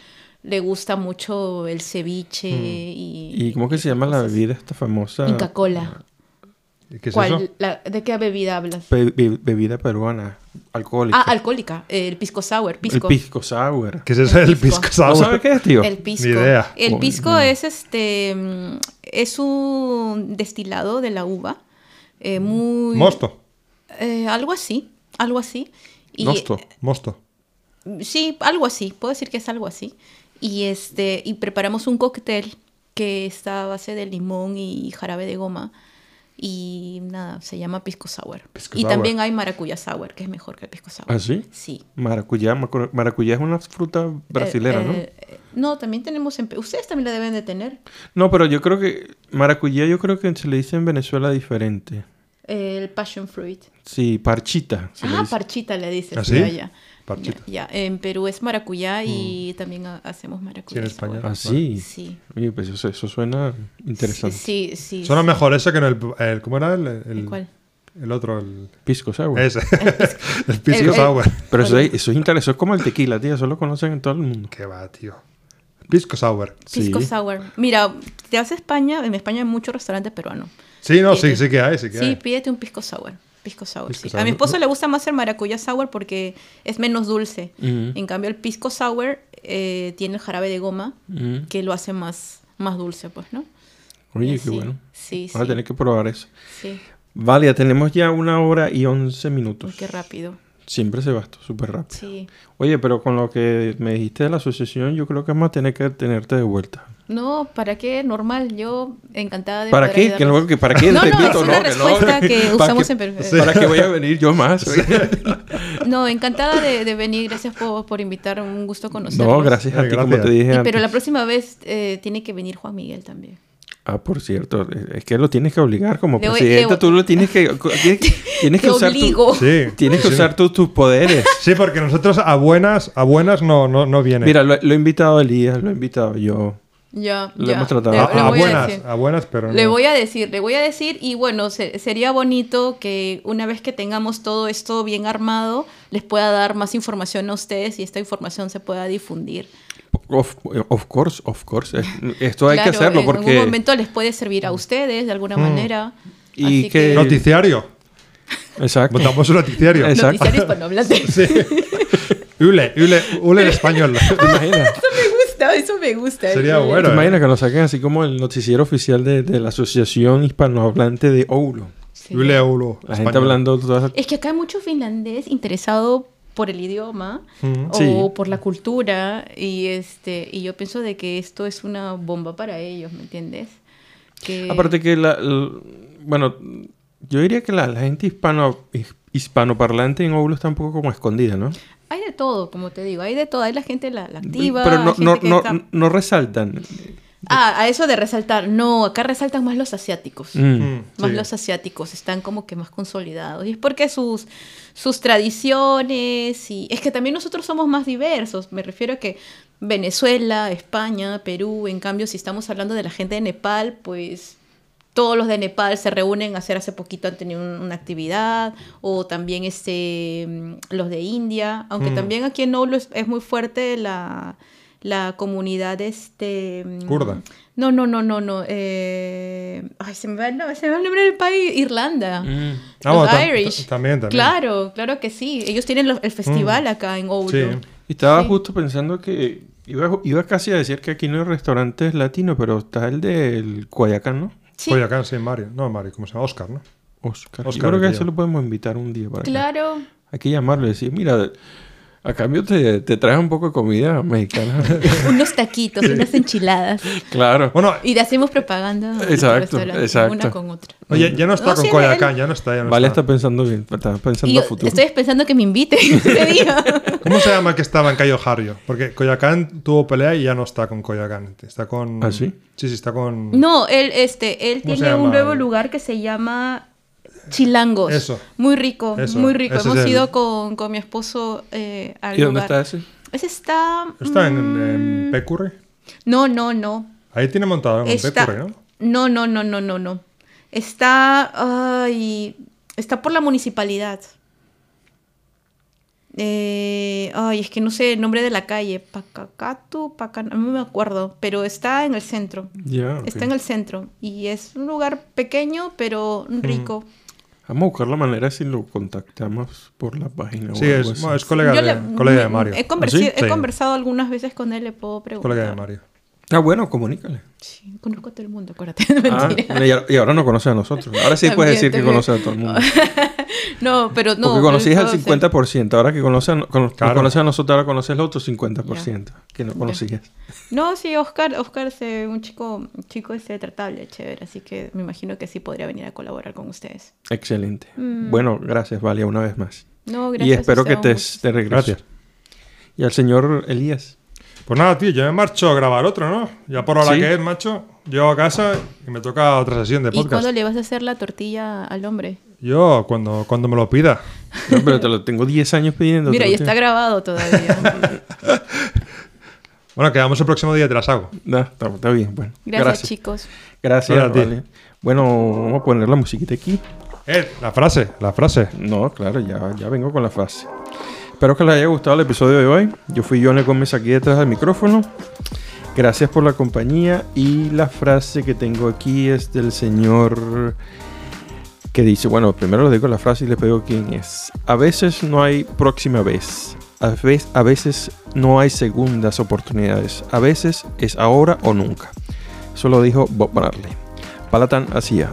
le gusta mucho el ceviche y... ¿Y cómo que se llama la bebida esta famosa? Inca Cola. ¿Y ¿Qué es ¿Cuál? eso? La- ¿De qué bebida hablas? Be- be- bebida peruana, alcohólica. Ah, alcohólica, el pisco sour, pisco. El pisco sour. ¿Qué es eso El del pisco. pisco ¿No sour? sabes qué es, tío? El pisco. Ni idea. El pisco es este mm, es un destilado de la uva. eh, muy Mosto. eh, algo así, algo así. Y, Nosto. Mosto. Sí, algo así, puedo decir que es algo así. Y este y preparamos un cóctel que está a base de limón y jarabe de goma y nada, se llama pisco sour. Pisco y sour. también hay maracuyá sour, que es mejor que el pisco sour. ¿Ah, sí? Sí. Maracuyá. Maracuyá es una fruta brasilera, Eh, ¿no? eh, no, también tenemos en Ustedes también la deben de tener. No, pero yo creo que maracuyá yo creo que se le dice en Venezuela diferente. El passion fruit. Sí, parchita. le Ah, parchita le dices. ¿Ah, sí? allá. Parchita. Ya, ya. En Perú es maracuyá y también ha- hacemos maracuyá. Sí, en España. Ah, sí. Sí. Oye, pues eso, eso suena interesante. Sí, sí. Suena sí. mejor eso que en el, el- ¿Cómo era? El, el, ¿El cuál? el otro, el... Pisco sour. Ese. el pisco sour. Pero eso es, eso es interesante. Eso es como el tequila, tío. Eso lo conocen en todo el mundo. Qué va, tío. Pisco sour. Pisco Sí. sour. Mira, te vas a España, en España hay muchos restaurantes peruanos. Sí, no, sí, Pídete- sí que hay, sí que Sí, hay. pídete un pisco sour. Pisco sour, Pisco sí. sour. A mi esposo le gusta más el maracuyá sour porque es menos dulce. Ujú. En cambio, el pisco sour eh, tiene el jarabe de goma Ujú. que lo hace más, más dulce, pues, ¿no? Oye, Y qué bueno. Sí, Vamos a sí. tener que probar eso. Sí. Vale, ya tenemos ya una hora y once Uy, minutos. qué rápido. Siempre se va esto súper rápido. Sí. Oye, pero con lo que me dijiste de la asociación, yo creo que vamos a tener que tenerte de vuelta. No, ¿para qué? Normal. Yo encantada de ¿Para qué? Que ayudarlos. no, que ¿Para qué? No, no, es una que respuesta que ¿Para usamos qué- en Perú. ¿Para qué voy a venir yo más? No, encantada de, de venir. Gracias por, por invitar. Un gusto conocerlos. no, gracias a ti, como gracias. te dije Y, pero la próxima vez eh, tiene que venir Juan Miguel también. Ah, por cierto, es que lo tienes que obligar como Le tú lo tienes que... Tienes, tienes que Te usar tu- obligo. Sí. Tienes que sí. usar tu- tus poderes. Sí, porque nosotros a buenas, a buenas no, no, no viene. Mira, lo, lo he invitado a Elías, lo he invitado yo. Ya, Lo ya. hemos tratado. Le, a, le a voy a buenas, decir. a buenas, pero no. Le voy a decir, le voy a decir y bueno, se- sería bonito que una vez que tengamos todo esto bien armado, les pueda dar más información a ustedes y esta información se pueda difundir. Of, of course, of course. Es- Esto hay que Claro, hacerlo en porque... algún momento les puede servir a ustedes de alguna manera. Y Así que- Noticiario. Exacto. Montamos un noticiario. Exacto. Noticiario hispanohablante. Sí. Ule, ule, ule en español. ¿Te imaginas? Eso me gusta, eso me gusta. Sería bueno. ¿Te imaginas que nos saquen así como el noticiero oficial de, de la Asociación Hispanohablante de Oulo? Sí. La gente español. hablando todas... Es que acá hay mucho finlandés interesado por el idioma Mm. o Sí. por la cultura y este y yo pienso de que esto es una bomba para ellos, ¿me entiendes? Que Aparte que la, bueno, yo diría que la, la gente hispano his- hispanoparlante en Oulo está un poco como escondida, ¿no? Hay de todo, como te digo, hay de todo, hay la gente la, la activa, Pero no, no, no, está- no resaltan. Ah, a eso de resaltar. No, acá resaltan más los asiáticos. Mm. Mm, Más sí. los asiáticos están como que más consolidados. Y es porque sus, sus tradiciones y... Es que también nosotros somos más diversos. Me refiero a que Venezuela, España, Perú, en cambio, si estamos hablando de la gente de Nepal, pues todos los de Nepal se reúnen a hacer hace poquito han tenido un- una actividad o también este mm, los de India aunque Mm. también aquí en Oulu es, es muy fuerte la, la comunidad este mm, Kurda. no no no no no eh, ay se me va el nombre, se me va el nombre del país Irlanda Mm. Ah, los bueno, tam- Irish también, también. claro claro que sí ellos tienen los- el festival acá en Oulu Sí. Y estaba Sí. justo pensando que iba, iba casi a decir que aquí no hay restaurantes latinos, pero está el del Guayacán, ¿no? Sí, Coyacán, sí, Mario. No, Mario, ¿cómo se llama? Oscar, ¿no? Oscar. Oscar, Yo creo que eso lo podemos invitar un día para acá. claro Hay que llamarlo y decir, mira, a cambio te, te traes un poco de comida mexicana. unos taquitos unas enchiladas claro. Bueno, Y le hacemos propaganda. a Exacto, exacto. Una con otra. oye, ya no está No, con sí, Coyacán, ya no está, ya no vale, está. está pensando bien, está pensando a yo futuro. estoy pensando que me invite ese día. ¿Cómo se llama el que estaba en Cayo Harrio? Porque Coyacán tuvo pelea y ya no está con Coyacán. Está con... ¿Ah, sí? Sí, sí, está con... No, él, este, él ¿Cómo se tiene un nuevo lugar que se llama Chilangos. Eso. Muy rico, Eso, muy rico. ese Hemos el- ido con, con mi esposo eh, al ¿Y dónde lugar. está ese? Ese está... ¿Está en, mm, en Pecurri? No, no, no. Ahí tiene montado en Está... Pecurri, ¿no? No, no, no, no, no, no. Está... Ay, está por la municipalidad. Eh, ay, es que no sé el nombre de la calle. Pacacatu, Pacan... No me acuerdo, pero está en el centro. Ya, ok. Está en el centro. Y es un lugar pequeño, pero rico. Vamos a buscar la manera si lo contactamos por la página. o Sí, es, colega, de, le- colega de Mario. He, conversi- ¿Ah, sí? he Sí. conversado algunas veces con él, le puedo preguntar. Colega de Mario. Ah, bueno, comunícale. Sí, conozco a todo el mundo, acuérdate. Ah, Mentira. y ahora- no conoce a nosotros. Ahora sí puedes decir También, que también. conoce a todo el mundo. No, pero no. Porque conocías hacer- 50%. Ahora que conoces a, cono- nos Claro. conoces a nosotros, ahora conoces el otro 50% que no conocías. No, sí, Oscar, Oscar es un chico, un chico este tratable, chévere, así que me imagino que sí podría venir a colaborar con ustedes. Excelente. Mm. Bueno, gracias, Valia, una vez más. No, gracias. y espero a que te, te regreses. Gracias. Y al señor Elías. Pues nada, tío, yo me marcho a grabar otro, ¿no? Ya por hora Sí. que es, macho. Llego a casa y me toca otra sesión de ¿Y podcast. cuándo le vas a hacer la tortilla al hombre? Yo, cuando, cuando me lo pida. No, pero te lo tengo 10 años pidiendo. Mira, y está grabado todavía. Bueno, quedamos el próximo día y te las hago. No, está, está bien. Bueno, Gracias, gracias. chicos. Gracias. Bueno, vamos a poner la musiquita aquí. Eh, la frase, la frase. No, claro, ya, ya vengo con la frase. Espero que les haya gustado el episodio de hoy. Yo fui Johnny Gómez aquí detrás del micrófono. Gracias por la compañía. Y la frase que tengo aquí es del señor que dice, bueno, primero les digo la frase y les digo quién es. A veces no hay próxima vez. A veces, a veces no hay segundas oportunidades. A veces es ahora o nunca. Eso lo dijo Bob Marley. Palatan hacía.